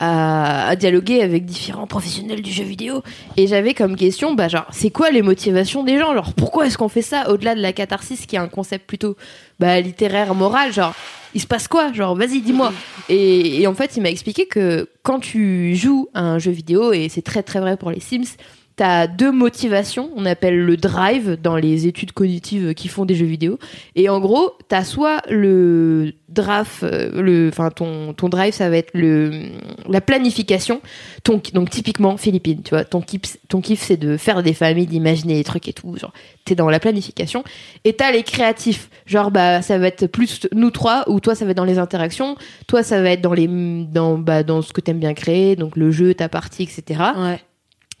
à, à dialoguer avec différents professionnels du jeu vidéo. Et j'avais comme question bah genre c'est quoi les motivations des gens? Genre pourquoi est-ce qu'on fait ça au-delà de la catharsis qui est un concept plutôt bah littéraire moral? Genre il se passe quoi? Genre vas-y dis-moi. Et, et en fait il m'a expliqué que quand tu joues à un jeu vidéo et c'est très très vrai pour les Sims T'as deux motivations, on appelle le drive dans les études cognitives qui font des jeux vidéo. Et en gros, t'as soit le draft, euh, le, enfin ton ton drive, ça va être le la planification. Ton donc typiquement Philippines, tu vois, ton kiff, ton kiff c'est de faire des familles, d'imaginer des trucs et tout. Genre, t'es dans la planification. Et t'as les créatifs, genre bah ça va être plus nous trois ou toi ça va être dans les interactions. Toi ça va être dans les dans bah dans ce que t'aimes bien créer, donc le jeu, ta partie, etc. Ouais.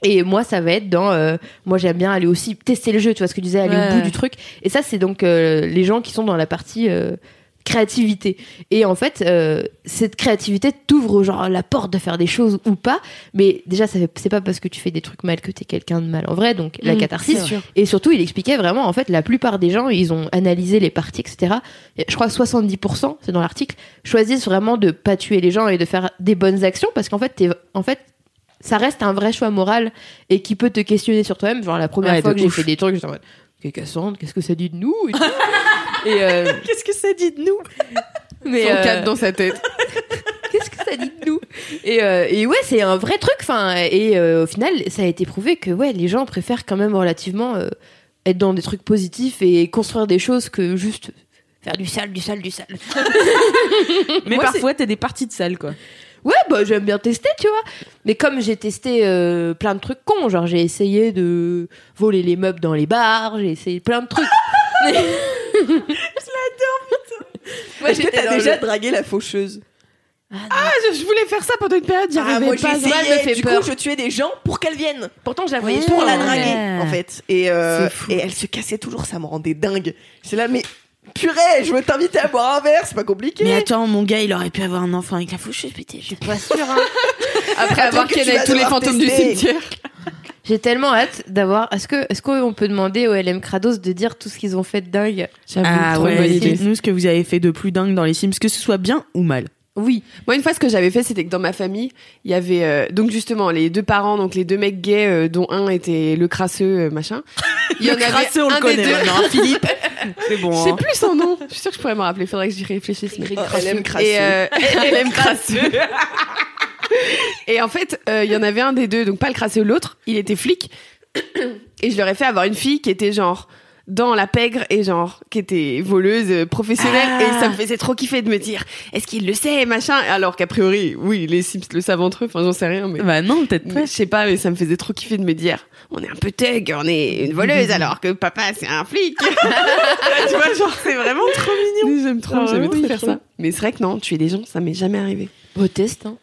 Et moi, ça va être dans. euh, moi, j'aime bien aller aussi tester le jeu, tu vois ce que tu disais, aller Ouais. au bout du truc. Et ça, c'est donc euh, les gens qui sont dans la partie euh, créativité. Et en fait, euh, cette créativité t'ouvre genre la porte de faire des choses ou pas. Mais déjà, ça c'est pas parce que tu fais des trucs mal que t'es quelqu'un de mal en vrai. Donc la Mmh, catharsis. Et surtout, il expliquait vraiment, en fait, la plupart des gens, ils ont analysé les parties, etc. Et je crois que 70%, c'est dans l'article, choisissent vraiment de pas tuer les gens et de faire des bonnes actions parce qu'en fait, t'es, en fait, ça reste un vrai choix moral et qui peut te questionner sur toi-même. Genre, la première Ouais, fois que j'ai fait des trucs, j'étais en mode, Ok, Cassandre, qu'est-ce que ça dit de nous? Et, tout. Et, euh, Qu'est-ce que ça dit de nous? Mais 104 euh, dans sa tête. qu'est-ce que ça dit de nous? Et, euh, et ouais, c'est un vrai truc. Enfin, et euh, au final, ça a été prouvé que ouais, les gens préfèrent quand même relativement euh, être dans des trucs positifs et construire des choses que juste faire du sale, du sale, du sale. Mais Moi, parfois, t'as des parties de salle, quoi. Ouais, bah j'aime bien tester, tu vois. Mais comme j'ai testé euh, plein de trucs cons, genre j'ai essayé de voler les meubles dans les bars, j'ai essayé plein de trucs. je l'adore, putain. Moi, Est-ce que t'as déjà le- dragué la faucheuse? Ah, je, je voulais faire ça pendant une période, j'y Ah, arrivais moi pas. essayé. me fait du peur. coup, je tuais des gens pour qu'elle vienne. Pourtant, je la voyais pour souvent, la draguer Ouais. en fait et euh, et elle se cassait toujours ça me rendait dingue c'est là mais purée je veux t'inviter à boire un verre c'est pas compliqué Mais attends, mon gars, il aurait pu avoir un enfant avec la faucheuse, putain. Je suis Pas sûr, hein. Après avoir ait tous les fantômes du cimetière. J'ai tellement hâte d'avoir. Est-ce que, est-ce qu'on peut demander au LM Kratos de dire tout ce qu'ils ont fait de dingue? J'avoue, Ah trop une ouais, bonne idée. dites-nous ce que vous avez fait de plus dingue dans les Sims, que ce soit bien ou mal. Oui. Moi, une fois, ce que j'avais fait, c'était que dans ma famille, il y avait euh, donc justement les deux parents, donc les deux mecs gays, euh, dont un était le crasseux, euh, machin. Il y en avait crasseux, on le un des connaît deux- maintenant, hein, Philippe. C'est bon. Je sais hein. plus son nom. Je suis sûre que je pourrais me rappeler. Faudrait que j'y réfléchisse. mais- Oh, elle aime crasseux. Et euh, elle aime crasseux. Et en fait, euh, il y en avait un des deux, donc pas le crasseux, l'autre. Il était flic. Et je leur ai fait avoir une fille qui était genre dans la pègre et genre qui était voleuse euh, professionnelle Ah. et ça me faisait trop kiffer de me dire est-ce qu'il le sait machin? Alors qu'a priori oui les Sims le savent entre eux enfin j'en sais rien mais Bah non, peut-être mais pas. je sais pas, mais ça me faisait trop kiffer de me dire on est un peu thug, on est une voleuse alors que papa c'est un flic. tu vois, genre c'est vraiment trop mignon. J'aime trop, Ah oui, trop faire trop. ça. Mais c'est vrai que non, tuer des gens, ça m'est jamais arrivé. Beau test, hein.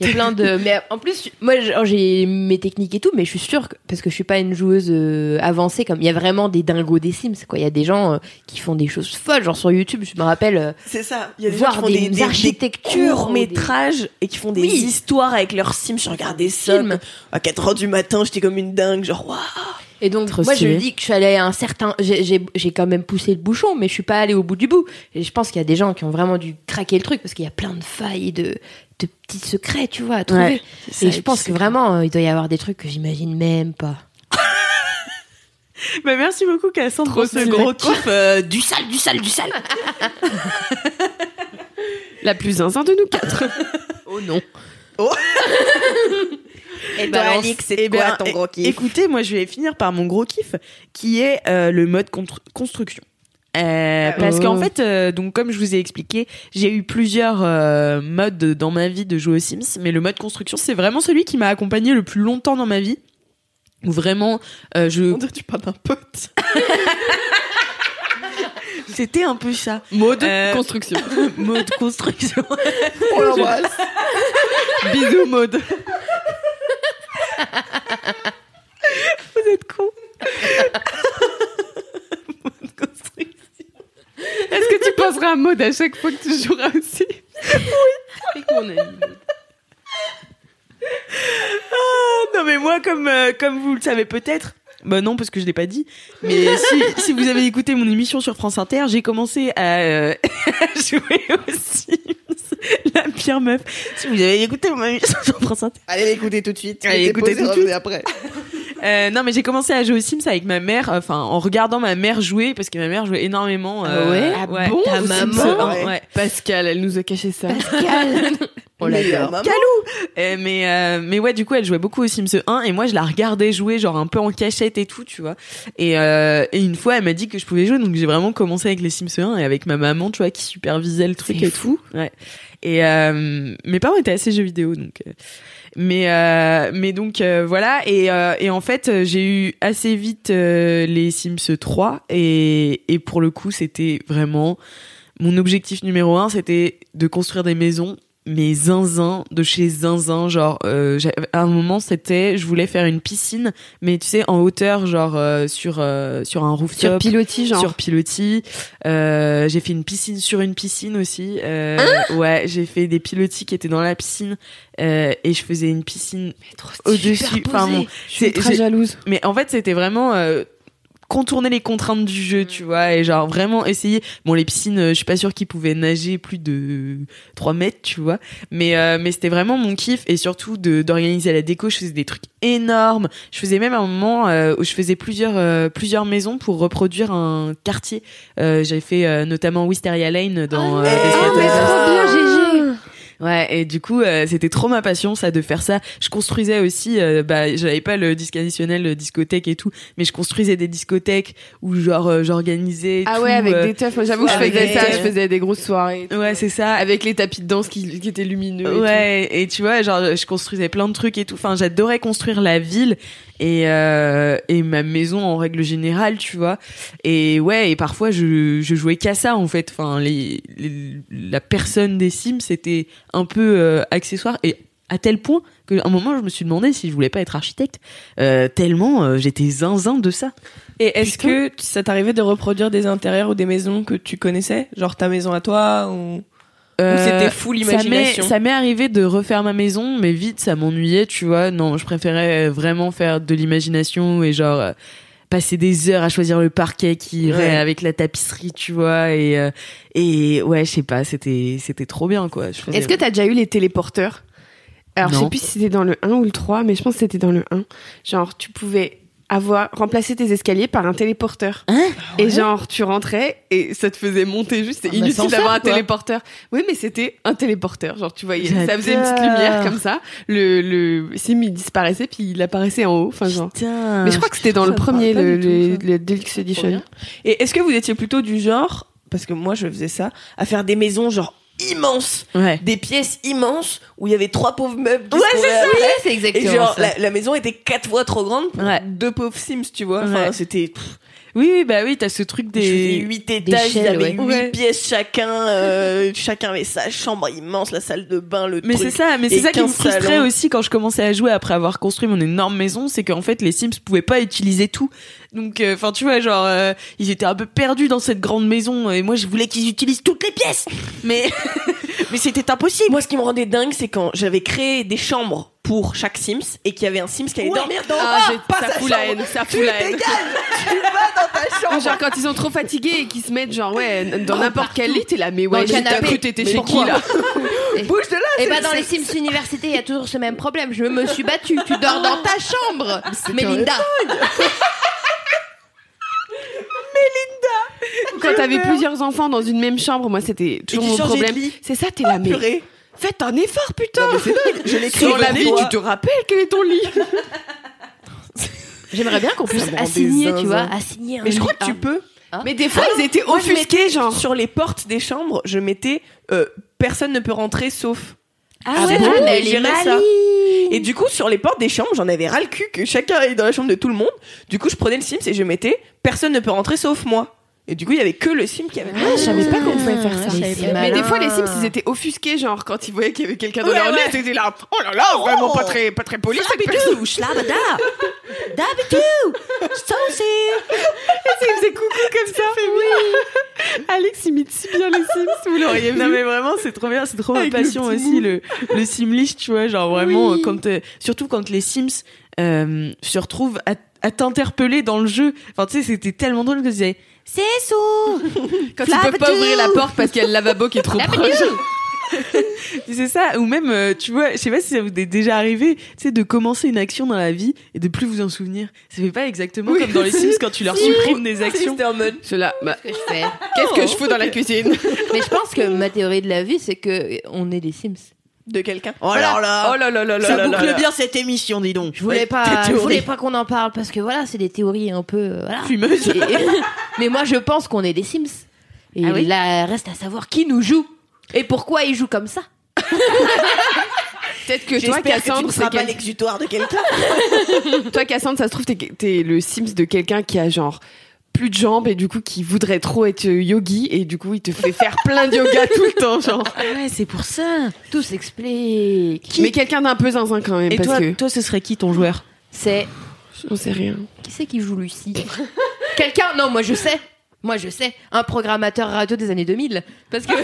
Il y a plein de. Mais en plus, moi, j'ai mes techniques et tout, mais je suis sûre que. Parce que je suis pas une joueuse euh, avancée, comme. Il y a vraiment des dingos des Sims, quoi. Il y a des gens euh, qui font des choses folles, genre sur YouTube, je me rappelle. euh, c'est ça il y a des Voir gens qui font des des, des, architectures, courts métrages et qui font des Oui. histoires avec leurs sims je regardais ça films. à 4 heures du matin j'étais comme une dingue genre waouh Et donc, Trop moi, je stylé. me dis que je suis allée à un certain. J'ai quand même poussé le bouchon, mais je suis pas allée au bout du bout. Et je pense qu'il y a des gens qui ont vraiment dû craquer le truc parce qu'il y a plein de failles, de, de petits secrets, tu vois, à trouver. Ouais, et je pense que vraiment, euh, il doit y avoir des trucs que j'imagine même pas. Bah merci beaucoup, Cassandre, Trop pour ce gros kiff euh, du sale, du sale, du sale. La plus zinzin de nous quatre. Oh non. et Toi, Alix c'est Eh quoi bien, ton gros kiff? Écoutez, moi, je vais finir par mon gros kiff, qui est euh, le mode construction. Euh, parce Oh. qu'en fait, euh, donc comme je vous ai expliqué, j'ai eu plusieurs euh, modes dans ma vie de jouer aux Sims, mais le mode construction, c'est vraiment celui qui m'a accompagné le plus longtemps dans ma vie. Où vraiment, je. on dirait que tu parles d'un pote C'était un peu ça. Mode construction. mode construction. on l'embrasse Bisous mode. Vous êtes con. mode construction. Poseras un mode à chaque fois que tu joueras aussi. Ah, non mais moi comme euh, comme vous le savez peut-être bah non parce que je l'ai pas dit mais si, si vous avez écouté mon émission sur France Inter j'ai commencé à, euh, à jouer aux Sims la pire meuf. Si vous avez écouté mon émission sur France Inter. Allez l'écouter tout de suite. Allez, et tout de suite. après Euh, non mais j'ai commencé à jouer aux Sims avec ma mère enfin en regardant ma mère jouer parce que ma mère jouait énormément euh, ouais? Ah ouais, bon, ta maman ouais. ouais. Pascal, elle nous a caché ça. On Meilleure l'adore. maman. Euh, mais euh, mais ouais du coup elle jouait beaucoup aux Sims 1 et moi je la regardais jouer genre un peu en cachette et tout tu vois et, euh, et une fois elle m'a dit que je pouvais jouer donc j'ai vraiment commencé avec les Sims 1 et avec ma maman tu vois qui supervisait le truc et tout ouais et euh, mes parents étaient assez jeux vidéo donc euh, mais euh, mais donc euh, voilà. Et euh, et en fait j'ai eu assez vite les Sims 3 et et pour le coup c'était vraiment mon objectif numéro un, c'était de construire des maisons, mais zinzin, de chez zinzin. Genre, euh, à un moment, c'était, je voulais faire une piscine, mais tu sais, en hauteur, genre euh, sur euh, sur un Sur rooftop. pilotis, genre. Sur pilotis. Euh, j'ai fait une piscine sur une piscine aussi. Euh, ouais, j'ai fait des pilotis qui étaient dans la piscine euh, et je faisais une piscine au-dessus. Enfin, bon, Je suis c'est- très jalouse. mais en fait, c'était vraiment euh, contourner les contraintes du jeu, tu vois, et genre vraiment essayer. Bon, les piscines, euh, je suis pas sûre qu'ils pouvaient nager plus de 3 mètres, tu vois, mais euh, mais c'était vraiment mon kiff et surtout de d'organiser la déco. Je faisais des trucs énormes. Je faisais même un moment euh, où je faisais plusieurs euh, plusieurs maisons pour reproduire un quartier. Euh, J'avais fait euh, notamment Wisteria Lane dans. euh, Desperate mais Housewives. trop bien, GG. Ouais, et du coup, euh, c'était trop ma passion, ça, de faire ça. Je construisais aussi, euh, bah, j'avais pas le disque additionnel, le discothèque et tout, mais je construisais des discothèques où genre euh, j'organisais. Ah tout, ouais, avec euh, des teufs. Moi, j'avoue, que je faisais ça. teufs. Je faisais des grosses soirées. Ouais, c'est ça. Avec les tapis de danse qui, qui étaient lumineux. et tout. Ouais, et tu vois, genre, je construisais plein de trucs et tout. Enfin, j'adorais construire la ville et euh, et ma maison en règle générale, tu vois. Et ouais, et parfois je je jouais qu'à ça en fait. Enfin, les, les- la personne des Sims c'était un peu euh, accessoire et à tel point qu'à un moment je me suis demandé si je voulais pas être architecte euh, tellement euh, j'étais zinzin de ça. Et est-ce que ça t'arrivait de reproduire des intérieurs ou des maisons que tu connaissais? Genre ta maison à toi ou... Ou c'était full Euh, ça m'est- arrivé de refaire ma maison, mais vite, ça m'ennuyait, tu vois. Non, je préférais vraiment faire de l'imagination et genre euh, passer des heures à choisir le parquet qui irait Ouais. avec la tapisserie, tu vois. Et euh, et ouais, je sais pas, c'était c'était trop bien, quoi. Faisais- Est-ce que t'as déjà eu les téléporteurs? Alors, je sais plus si c'était dans le 1 ou le 3, mais je pense que c'était dans le 1. Genre, tu pouvais avoir remplacé tes escaliers par un téléporteur. Hein et genre, tu rentrais et ça te faisait monter juste. C'est Un inutile ascenseur, d'avoir un téléporteur. Oui, mais c'était un téléporteur. Genre, tu voyais, ça faisait une petite lumière comme ça. Le, le sim, il disparaissait puis il apparaissait en haut. Enfin, genre. Putain. Mais je crois que c'était dans le premier, le, tout, le, le Deluxe Edition. Et est-ce que vous étiez plutôt du genre, parce que moi je faisais ça, à faire des maisons genre immenses, Ouais. des pièces immenses où il y avait trois pauvres meubles. Ouais, c'est ça. c'est Et exactement genre ça. la, la maison était quatre fois trop grande pour Ouais. deux pauvres Sims, tu vois. Enfin, c'était. pff, Oui, oui, bah oui, t'as ce truc des. huit étages, chaînes, avaient ouais. huit Ouais. pièces chacun, euh, chacun avait sa chambre immense, la salle de bain, le Mais c'est ça, mais c'est ça qui me 15 frustrait salons. aussi quand je commençais à jouer après avoir construit mon énorme maison, c'est qu'en fait les Sims pouvaient pas utiliser tout. Donc, enfin, tu vois, genre, euh, ils étaient un peu perdus dans cette grande maison et moi je voulais qu'ils utilisent toutes les pièces. Mais, mais c'était impossible. Moi, ce qui me rendait dingue, c'est quand j'avais créé des chambres pour chaque Sims et qu'il y avait un Sims qui allait Ouais. dormir dans Ah, ah, j'ai- pas ça fout la haine, ça fout la haine. tu vas dans ta chambre. Genre quand ils sont trop fatigués et qu'ils se mettent genre ouais dans n'importe quel lit t'es là mais ouais canapé. cru que t'étais chez qui là Bouge de là. Et c'est- bah dans les Sims Université, il y a toujours ce même problème. Je me suis battue. Tu dors dans ta chambre, Mélinda. quand t'avais plusieurs enfants dans une même chambre moi c'était toujours mon problème c'est ça t'es là mais Purée. Faites un effort putain Non, mais c'est dingue. Je l'ai créé sur la vie tu te rappelles quel est ton lit? J'aimerais bien qu'on puisse assigner, tu vois, assigner un Mais je crois lit. que tu peux. mais des fois ils étaient Moi, offusqués genre sur les portes des chambres, je mettais euh, personne ne peut rentrer sauf. Ah ouais, ouais, bon, mais est gérais ça. Et du coup, sur les portes des chambres, j'en avais ras le cul que chacun aille dans la chambre de tout le monde. Du coup, je prenais le Sims et je mettais personne ne peut rentrer sauf moi. Et du coup, il y avait que le Sim qui avait. Ah, je savais pas qu'on pouvait faire ça. Mais c'est Mais des fois, les Sims, ils étaient offusqués, genre, quand ils voyaient qu'il y avait quelqu'un dans Ouais, leur lit, ouais. ils étaient là, oh là là, vraiment pas très, pas très poli, personne. Schlabada. Dabidou. Saucy. Ils faisaient coucou comme ça. Oui. Alex imite si bien les Sims, vous l'auriez vu. Non mais vraiment c'est trop bien, c'est trop ma le passion aussi le le Simlish, tu vois, genre vraiment Oui. quand euh, surtout quand les Sims euh, se retrouvent à, à t'interpeller dans le jeu. Enfin tu sais c'était tellement drôle que je disais c'est sous Quand ils peuvent pas ouvrir la porte parce qu'il y a le lavabo qui est trop proche. c'est ça ou même euh, tu vois, je sais pas si ça vous est déjà arrivé, tu sais de commencer une action dans la vie et de plus vous en souvenir. Ça fait pas exactement Oui. comme dans les Sims quand tu leur supprimes des actions. En mode. Bah, que je fais. qu'est-ce que je fous dans la cuisine Mais je pense que ma théorie de la vie, c'est que on est des Sims. De quelqu'un. Oh là là. Oh là là là là Ça là là boucle là. bien cette émission, dis donc. Je voulais pas, je voulais pas qu'on en parle parce que voilà, c'est des théories un peu, euh, voilà. Fumeuse. Mais moi, je pense qu'on est des Sims. Et Ah oui là, reste à savoir qui nous joue et pourquoi ils jouent comme ça. Peut-être que toi, J'espère que tu Cassandre, ne c'est seras pas l'exutoire de quelqu'un. toi, Cassandre, ça se trouve, t'es, t'es le Sims de quelqu'un qui a genre plus de jambes et du coup qui voudrait trop être yogi et du coup il te fait faire plein de yoga tout le temps genre. Ah ouais, c'est pour ça. Tout s'explique. Mais quelqu'un d'un peu zinzin quand même Et parce toi, que toi, ce serait qui ton joueur? C'est j'en sais rien. qui c'est qui joue Lucie? Quelqu'un Non, moi je sais. Moi je sais. Un programmateur radio des années 2000. Parce que.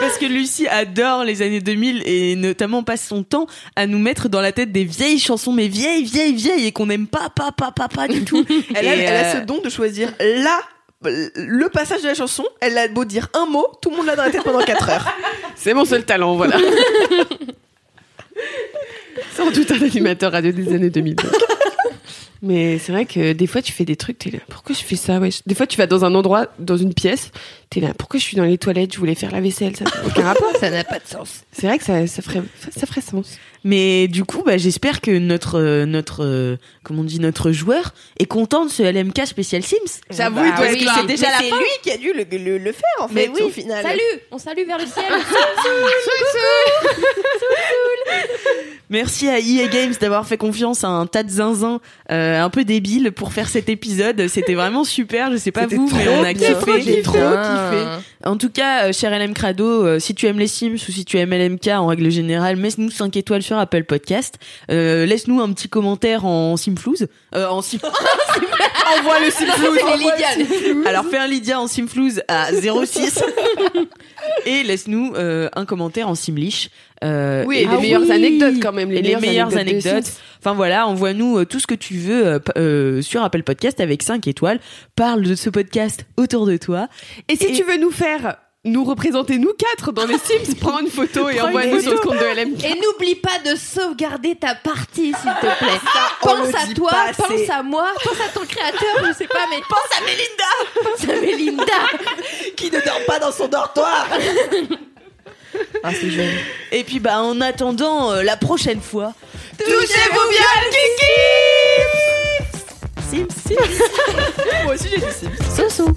parce que Lucie adore les années 2000 et notamment passe son temps à nous mettre dans la tête des vieilles chansons, mais vieilles, vieilles, vieilles et qu'on n'aime pas, pas, pas, pas, pas du tout. Elle, a, Et, elle a euh, ce don de choisir là le passage de la chanson. Elle a beau dire un mot, tout le monde l'a dans la tête pendant 4 heures. C'est mon seul talent, voilà. Sans doute un animateur radio des années 2000. Mais c'est vrai que des fois tu fais des trucs, t'es là, pourquoi je fais ça ouais. Des fois tu vas dans un endroit, dans une pièce, t'es là, pourquoi je suis dans les toilettes, je voulais faire la vaisselle, ça n'a aucun rapport. Ça n'a pas de sens. C'est vrai que ça, ça, ferait, ça ferait sens. Mais du coup, bah, j'espère que notre, euh, notre, euh, comment on dit, notre joueur est content de ce LMK spécial Sims. J'avoue, Bah oui. C'est déjà Mais la c'est fin. lui qui a dû le, le- le faire en Mais fait oui. au final. Salut, on salue vers le ciel. Merci à EA Games d'avoir fait confiance à un tas de zinzins euh, un peu débiles pour faire cet épisode. C'était vraiment super. Je sais pas vous, mais trop on a kiffé. J'ai trop kiffé. En tout cas, euh, cher LM Crado, euh, si tu aimes les Sims ou si tu aimes LMK en règle générale, mets-nous 5 étoiles sur Apple Podcast. Euh, Laisse-nous un petit commentaire en Simflouz. Euh, en Sim... Envoie le Simflouz. Alors fais un Lydia en Simflouz à 06 et laisse-nous euh, un commentaire en Simlish. Euh, Oui, et les ah meilleures oui. anecdotes quand même. Les Et les meilleures, meilleures anecdotes. Enfin voilà, envoie-nous euh, tout ce que tu veux euh, sur Apple Podcast avec 5 étoiles. Parle de ce podcast autour de toi. Et si Et- tu veux nous faire nous représenter nous quatre dans les Sims, prends une photo et envoie-nous sur le compte de LMK. Et n'oublie pas de sauvegarder ta partie, s'il te plaît. pense à toi, assez. pense à moi, pense à ton créateur, je sais pas, mais pense à Mélinda. Pense à Mélinda. Qui ne dort pas dans son dortoir. Ah, c'est jeune. Et puis bah en attendant euh, la prochaine fois, Touchez-vous bien le kiki Sims, Sims. Moi aussi j'ai dit Sims. Soso.